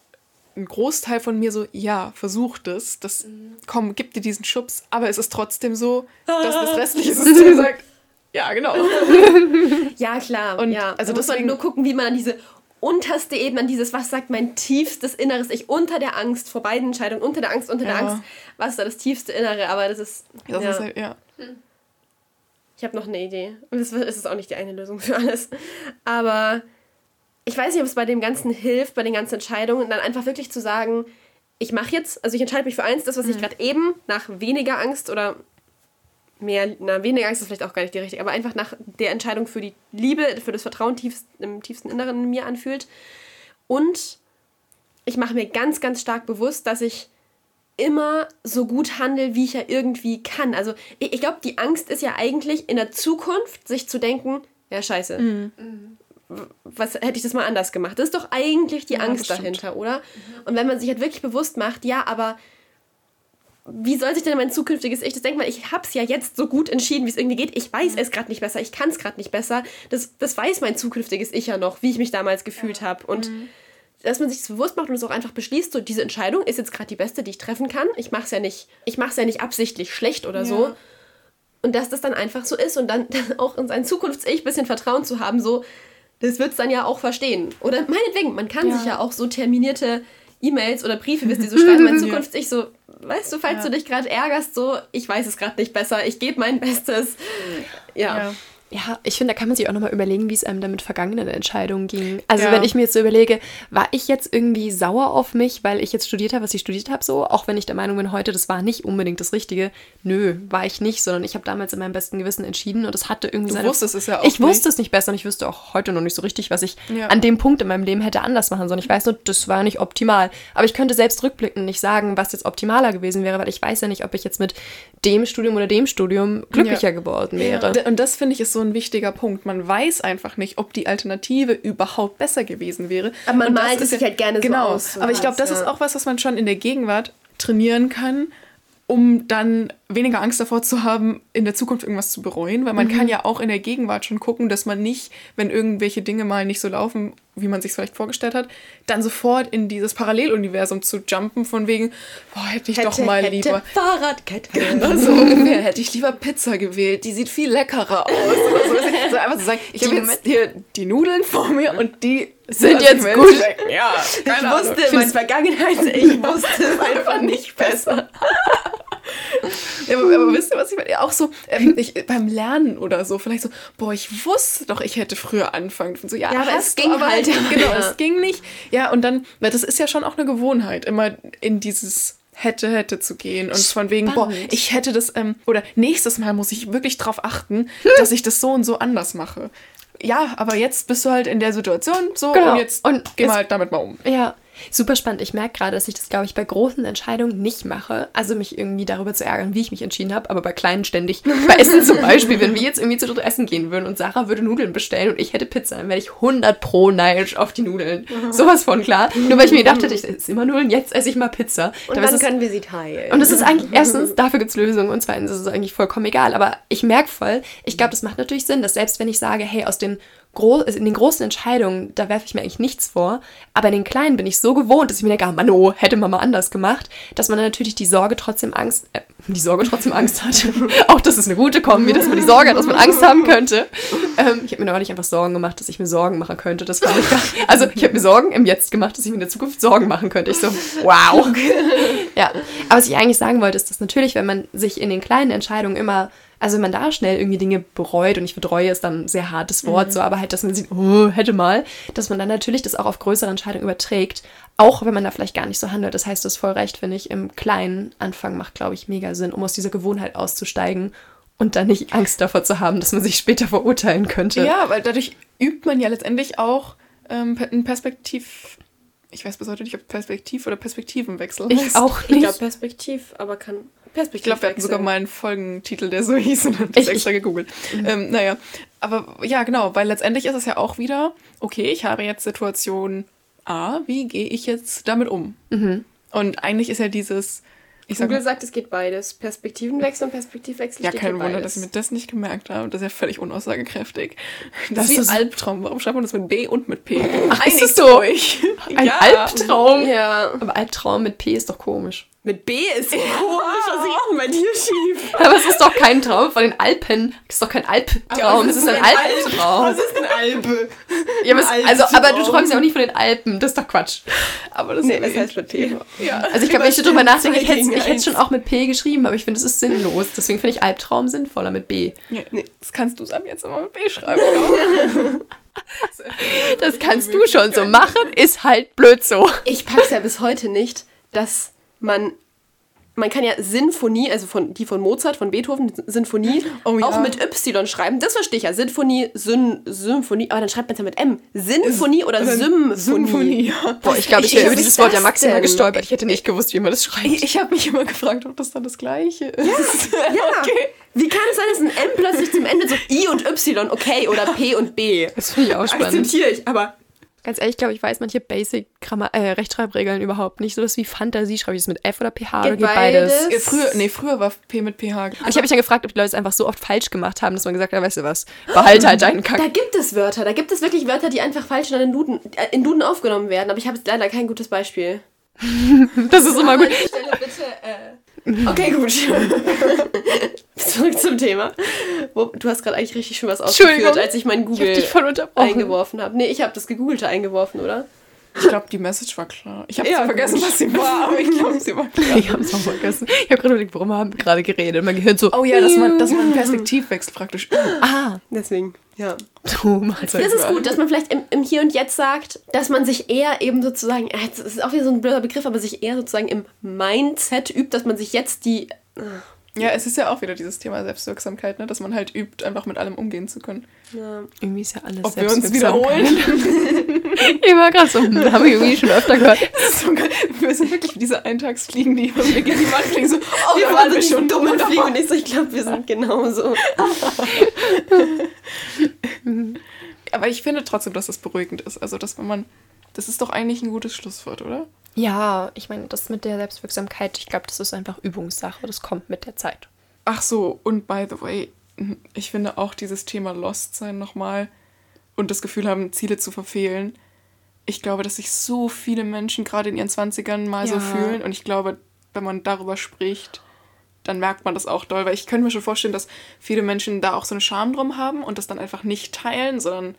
ein Großteil von mir so, ja, versuch das, das, komm, gib dir diesen Schubs, aber es ist trotzdem so, dass das restliche System sagt, ja, genau. ja, klar. Und ja. Also da muss man nur gucken, wie man an diese unterste Ebene, an dieses, was sagt mein tiefstes Inneres, ich unter der Angst, vor beiden Entscheidungen, unter der Angst, unter ja. der Angst, was ist da das tiefste Innere, aber das ist. Das ja. ist halt, ja. Ich habe noch eine Idee. Und es ist auch nicht die eine Lösung für alles. Aber ich weiß nicht, ob es bei dem Ganzen hilft, bei den ganzen Entscheidungen, dann einfach wirklich zu sagen, ich mache jetzt, also ich entscheide mich für eins, das, was mhm. ich gerade eben nach weniger Angst oder mehr, na, weniger Angst ist vielleicht auch gar nicht die richtige, aber einfach nach der Entscheidung für die Liebe, für das Vertrauen tiefst, im tiefsten Inneren in mir anfühlt. Und ich mache mir ganz, ganz stark bewusst, dass ich immer so gut handle, wie ich ja irgendwie kann. Also ich, ich glaube, die Angst ist ja eigentlich in der Zukunft, sich zu denken, ja scheiße, mhm. Was hätte ich das mal anders gemacht? Das ist doch eigentlich die ja, Angst dahinter, oder? Mhm. Und wenn man sich halt wirklich bewusst macht, ja, aber wie soll sich denn mein zukünftiges Ich das denken? Weil ich habe es ja jetzt so gut entschieden, wie es irgendwie geht. Ich weiß es gerade nicht besser, ich kann es gerade nicht besser. Das, das weiß mein zukünftiges Ich ja noch, wie ich mich damals gefühlt habe. Und mhm. dass man sich das bewusst macht und es auch einfach beschließt, so diese Entscheidung ist jetzt gerade die beste, die ich treffen kann. Ich mache es ja nicht, ich mache ja nicht absichtlich schlecht oder ja. so. Und dass das dann einfach so ist und dann auch in sein Zukunfts-Ich ein bisschen Vertrauen zu haben, so, das wird es dann ja auch verstehen. Oder meinetwegen, man kann ja. sich ja auch so terminierte E-Mails oder Briefe, wisst ihr, so schreiben, mein Zukunfts-Ich so, weißt du, falls ja. du dich gerade ärgerst, so, ich weiß es gerade nicht besser, ich gebe mein Bestes. ja. ja. Ja, ich finde, da kann man sich auch nochmal überlegen, wie es einem damit vergangenen Entscheidungen ging. Also ja. wenn ich mir jetzt so überlege, war ich jetzt irgendwie sauer auf mich, weil ich jetzt studiert habe, was ich studiert habe, so, auch wenn ich der Meinung bin heute, das war nicht unbedingt das Richtige. Nö, war ich nicht, sondern ich habe damals in meinem besten Gewissen entschieden und es hatte irgendwie du seine... wusstest es ja auch Ich nicht. wusste es nicht besser und ich wüsste auch heute noch nicht so richtig, was ich ja. an dem Punkt in meinem Leben hätte anders machen sollen. Ich weiß nur, das war nicht optimal. Aber ich könnte selbst rückblickend nicht sagen, was jetzt optimaler gewesen wäre, weil ich weiß ja nicht, ob ich jetzt mit dem Studium oder dem Studium glücklicher ja. geworden wäre. Und das finde ich ist so ein wichtiger Punkt. Man weiß einfach nicht, ob die Alternative überhaupt besser gewesen wäre. Aber man malt es sich ja, halt gerne genau, so aus. Genau. Aber ich glaube, das ja. ist auch was, was man schon in der Gegenwart trainieren kann um dann weniger Angst davor zu haben, in der Zukunft irgendwas zu bereuen, weil man mhm. kann ja auch in der Gegenwart schon gucken, dass man nicht, wenn irgendwelche Dinge mal nicht so laufen, wie man sich vielleicht vorgestellt hat, dann sofort in dieses Paralleluniversum zu jumpen von wegen, boah, hätte ich hätte, doch mal hätte lieber Fahrradkette. Genau, so ungefähr, hätte ich lieber Pizza gewählt, die sieht viel leckerer aus. So. also einfach zu sagen, ich habe jetzt hier die Nudeln vor mir und die sind jetzt gut. Ja, ich wusste in meiner Vergangenheit, ich wusste es einfach nicht besser. ja, aber, wisst ihr, was ich meine? Auch so ähm, ich, beim Lernen oder so, vielleicht so, boah, ich wusste doch, ich hätte früher anfangen. So, ja, ja aber es ging aber halt. Genau, ja. es ging nicht. Ja, und dann, weil das ist ja schon auch eine Gewohnheit, immer in dieses hätte, hätte zu gehen. Und von wegen, boah, ich hätte das, ähm, oder nächstes Mal muss ich wirklich darauf achten, dass ich das so und so anders mache. Ja, aber jetzt bist du halt in der Situation so genau. und jetzt und geh mal halt damit mal um. Ja, Super spannend. Ich merke gerade, dass ich das, glaube ich, bei großen Entscheidungen nicht mache. Also mich irgendwie darüber zu ärgern, wie ich mich entschieden habe, aber bei kleinen ständig. Bei Essen zum Beispiel, wenn wir jetzt irgendwie zu dritt essen gehen würden und Sarah würde Nudeln bestellen und ich hätte Pizza, dann wäre ich 100 pro neidisch auf die Nudeln. Mhm. Sowas von klar. Nur weil ich mir gedacht hätte, ich esse immer Nudeln, jetzt esse ich mal Pizza. Und dann, dann können wir sie teilen. Und es ist eigentlich, erstens, dafür gibt es Lösungen und zweitens ist es eigentlich vollkommen egal. Aber ich merke voll, ich glaube, das macht natürlich Sinn, dass selbst wenn ich sage, hey, aus den in den großen Entscheidungen, da werfe ich mir eigentlich nichts vor. Aber in den kleinen bin ich so gewohnt, dass ich mir denke, ah, Mann, oh, hätte man mal anders gemacht, dass man dann natürlich die Sorge trotzdem Angst, äh, die Sorge trotzdem Angst hat. Auch das ist eine gute Kombi, dass man die Sorge hat, dass man Angst haben könnte. Ähm, ich habe mir neulich einfach Sorgen gemacht, dass ich mir Sorgen machen könnte. Das fand ich gar, also ich habe mir Sorgen im Jetzt gemacht, dass ich mir in der Zukunft Sorgen machen könnte. Ich so, wow. ja, aber was ich eigentlich sagen wollte, ist, dass natürlich, wenn man sich in den kleinen Entscheidungen immer also wenn man da schnell irgendwie Dinge bereut, und ich betreue ist dann ein sehr hartes Wort, mhm. so, aber halt, dass man sieht, oh, hätte mal, dass man dann natürlich das auch auf größere Entscheidungen überträgt, auch wenn man da vielleicht gar nicht so handelt. Das heißt, das ist voll recht, finde ich, im kleinen Anfang macht, glaube ich, mega Sinn, um aus dieser Gewohnheit auszusteigen und dann nicht Angst davor zu haben, dass man sich später verurteilen könnte. Ja, weil dadurch übt man ja letztendlich auch ähm, ein Perspektiv ich weiß bis heute nicht, ob Perspektiv oder Perspektivenwechsel Ich auch nicht. Ich glaube Perspektiv, aber kann Perspektiv. Ich glaube, wir hatten sogar mal einen Folgentitel, der so hieß und haben das ich, extra gegoogelt. Mhm. Ähm, naja, aber ja, genau, weil letztendlich ist es ja auch wieder, okay, ich habe jetzt Situation A, wie gehe ich jetzt damit um? Mhm. Und eigentlich ist ja dieses, ich Google sagt, es geht beides. Perspektivenwechsel und Perspektivwechsel. Ja, kein Wunder, dass ich mir das nicht gemerkt habe. Das ist ja völlig unaussagekräftig. Das, das ist wie ein Albtraum. Warum schreibt man das mit B und mit P? Es so? Euch. Ein ja. Albtraum? Ja. Aber Albtraum mit P ist doch komisch. Mit B ist ja. komisch, was ist denn bei dir schief? Aber es ist doch kein Traum von den Alpen. Es ist doch kein Albtraum, es ist, ist ein Albtraum. Was ist eine Alpe? Ja, aber, also, aber du träumst ja auch nicht von den Alpen, das ist doch Quatsch. Aber das, nee, das heißt mit P. Ja. Also ich glaube, wenn ich drüber nachdenke, ich hätte es schon auch mit P geschrieben, aber ich finde, es ist sinnlos. Deswegen finde ich Albtraum sinnvoller mit B. Ja, nee, das kannst du es ab jetzt immer mit B schreiben. das kannst du schon so machen, ist halt blöd so. Ich pack's ja bis heute nicht, dass man man kann ja Sinfonie, also von, die von Mozart, von Beethoven, Sinfonie, oh, ja. auch mit Y schreiben. Das verstehe ich ja. Sinfonie, Syn, Symphonie, aber dann schreibt man es ja mit M. Sinfonie oder Symphonie? Symphonie, ja. Boah, ich glaube, ich, wäre über dieses Wort ja maximal gestolpert. Ich hätte nicht gewusst, wie man das schreibt. Ich, ich habe mich immer gefragt, ob das dann das Gleiche ist. Ja, ja. okay. Wie kann es sein, dass ein M plötzlich zum Ende so I und Y, okay, oder P und B? Das finde ich auch spannend. Akzeptiere ich, aber Ganz ehrlich, glaube ich, weiß manche Basic-Rechtschreibregeln äh, überhaupt nicht. So was wie Fantasie, schreibe ich es mit F oder PH geht oder geht beides? beides? Früher, nee, früher war P mit PH. Und ich habe mich dann gefragt, ob die Leute es einfach so oft falsch gemacht haben, dass man gesagt hat, weißt du was, behalte halt deinen Kack. Da gibt es Wörter, da gibt es wirklich Wörter, die einfach falsch in den Duden, äh, in Duden aufgenommen werden, aber ich habe jetzt leider kein gutes Beispiel. das ist immer gut. Stelle bitte, äh Okay, gut. Zurück zum Thema. Du hast gerade eigentlich richtig schon was ausgeführt, als ich mein Google ich eingeworfen habe. Nee, ich habe das Gegoogelte eingeworfen, oder? Ich glaube, die Message war klar. Ich habe ja, vergessen, was sie war, aber ich glaube, sie war klar. Ich habe es auch vergessen. Ich habe gerade überlegt, warum haben wir gerade geredet? Mein Gehirn so. Oh ja, dass man, dass man einen Perspektivwechsel praktisch. Ah, deswegen. Ja. Du das ist gut, dass man vielleicht im, im, Hier und Jetzt sagt, dass man sich eher eben sozusagen, äh, das ist auch wieder so ein blöder Begriff, aber sich eher sozusagen im Mindset übt, dass man sich jetzt die. Ja, es ist ja auch wieder dieses Thema Selbstwirksamkeit, ne? dass man halt übt, einfach mit allem umgehen zu können. Ja. Irgendwie ist ja alles Ob wir uns wiederholen. ich war gerade so, hm, habe ich irgendwie schon öfter gehört. So wir sind wirklich diese Eintagsfliegen, die immer wieder gegen die Wand fliegen. So, oh, wir waren wir schon dumme Fliegen. Und ich so, ich glaube, wir sind genauso. Aber ich finde trotzdem, dass das beruhigend ist. Also, dass wenn man, das ist doch eigentlich ein gutes Schlusswort, oder? Ja, ich meine, das mit der Selbstwirksamkeit, ich glaube, das ist einfach Übungssache. Das kommt mit der Zeit. Ach so, und by the way, ich finde auch dieses Thema Lost sein nochmal und das Gefühl haben, Ziele zu verfehlen. Ich glaube, dass sich so viele Menschen gerade in ihren 20ern mal ja. so fühlen und ich glaube, wenn man darüber spricht, dann merkt man das auch doll, weil ich könnte mir schon vorstellen, dass viele Menschen da auch so eine Scham drum haben und das dann einfach nicht teilen, sondern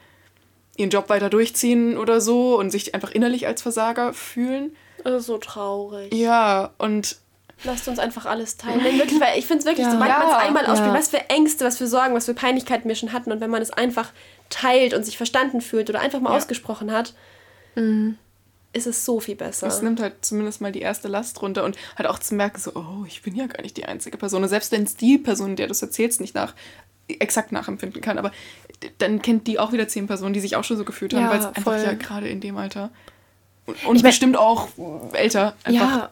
ihren Job weiter durchziehen oder so und sich einfach innerlich als Versager fühlen. Das ist so traurig. Ja, und. Lasst uns einfach alles teilen. Denn wirklich, weil ich finde es wirklich, ja. sobald man es einmal ja. ausspielt, was für Ängste, was für Sorgen, was für Peinlichkeiten wir schon hatten und wenn man es einfach teilt und sich verstanden fühlt oder einfach mal ja. ausgesprochen hat, mhm. ist es so viel besser. Es nimmt halt zumindest mal die erste Last runter und halt auch zu merken, so, oh, ich bin ja gar nicht die einzige Person. Und selbst wenn es die Person, der du es erzählst, nicht nach exakt nachempfinden kann, aber dann kennt die auch wieder zehn Personen, die sich auch schon so gefühlt haben, ja, weil es einfach ja gerade in dem Alter und, und bestimmt auch älter einfach ja,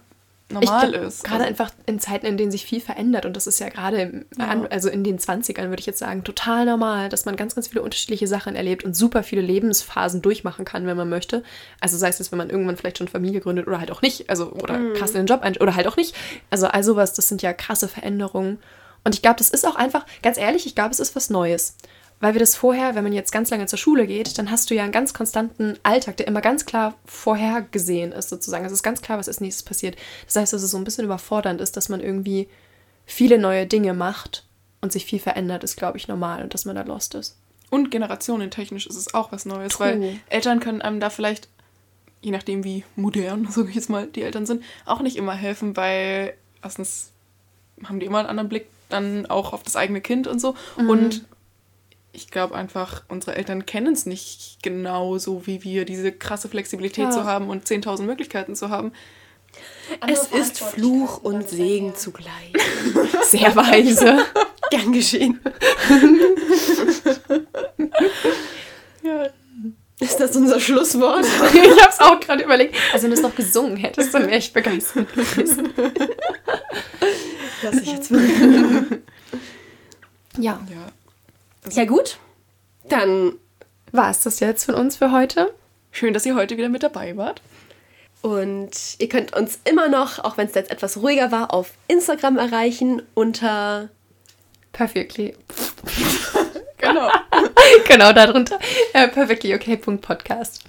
normal glaub, ist. Gerade also. einfach in Zeiten, in denen sich viel verändert und das ist ja gerade, ja. also in den 20ern würde ich jetzt sagen, total normal, dass man ganz, ganz viele unterschiedliche Sachen erlebt und super viele Lebensphasen durchmachen kann, wenn man möchte. Also sei es, dass wenn man irgendwann vielleicht schon Familie gründet oder halt auch nicht, also oder mhm. krass in den Job ein oder halt auch nicht. Also all sowas, das sind ja krasse Veränderungen. Und ich glaube, das ist auch einfach, ganz ehrlich, ich glaube, es ist was Neues weil wir das vorher, wenn man jetzt ganz lange zur Schule geht, dann hast du ja einen ganz konstanten Alltag, der immer ganz klar vorhergesehen ist, sozusagen. Es ist ganz klar, was als nächstes passiert. Das heißt, dass es so ein bisschen überfordernd ist, dass man irgendwie viele neue Dinge macht und sich viel verändert, ist, glaube ich, normal und dass man da lost ist. Und generationentechnisch ist es auch was Neues, True. weil Eltern können einem da vielleicht, je nachdem wie modern, sage ich jetzt mal, die Eltern sind, auch nicht immer helfen, weil erstens haben die immer einen anderen Blick dann auch auf das eigene Kind und so. Mhm. Und ich glaube einfach, unsere Eltern kennen es nicht genau so wie wir, diese krasse Flexibilität ja. zu haben und 10.000 Möglichkeiten zu haben. Es ist Fluch und Segen zugleich. Sehr weise. Gern geschehen. ja. Ist das unser Schlusswort? ich habe es auch gerade überlegt. Also wenn du es noch gesungen hättest, dann wäre ich begeistert gewesen. Lass ich jetzt wirklich. Ja. ja. Ja, gut. Dann war es das jetzt von uns für heute. Schön, dass ihr heute wieder mit dabei wart. Und ihr könnt uns immer noch, auch wenn es jetzt etwas ruhiger war, auf Instagram erreichen unter Perfectly. Genau. genau darunter. Äh, perfectlyok.podcast.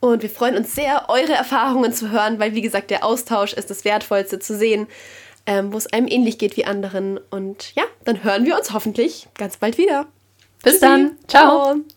Und wir freuen uns sehr, eure Erfahrungen zu hören, weil, wie gesagt, der Austausch ist das Wertvollste zu sehen, ähm, wo es einem ähnlich geht wie anderen. Und ja, dann hören wir uns hoffentlich ganz bald wieder. Bis Tschüssi. dann. Ciao. Ciao.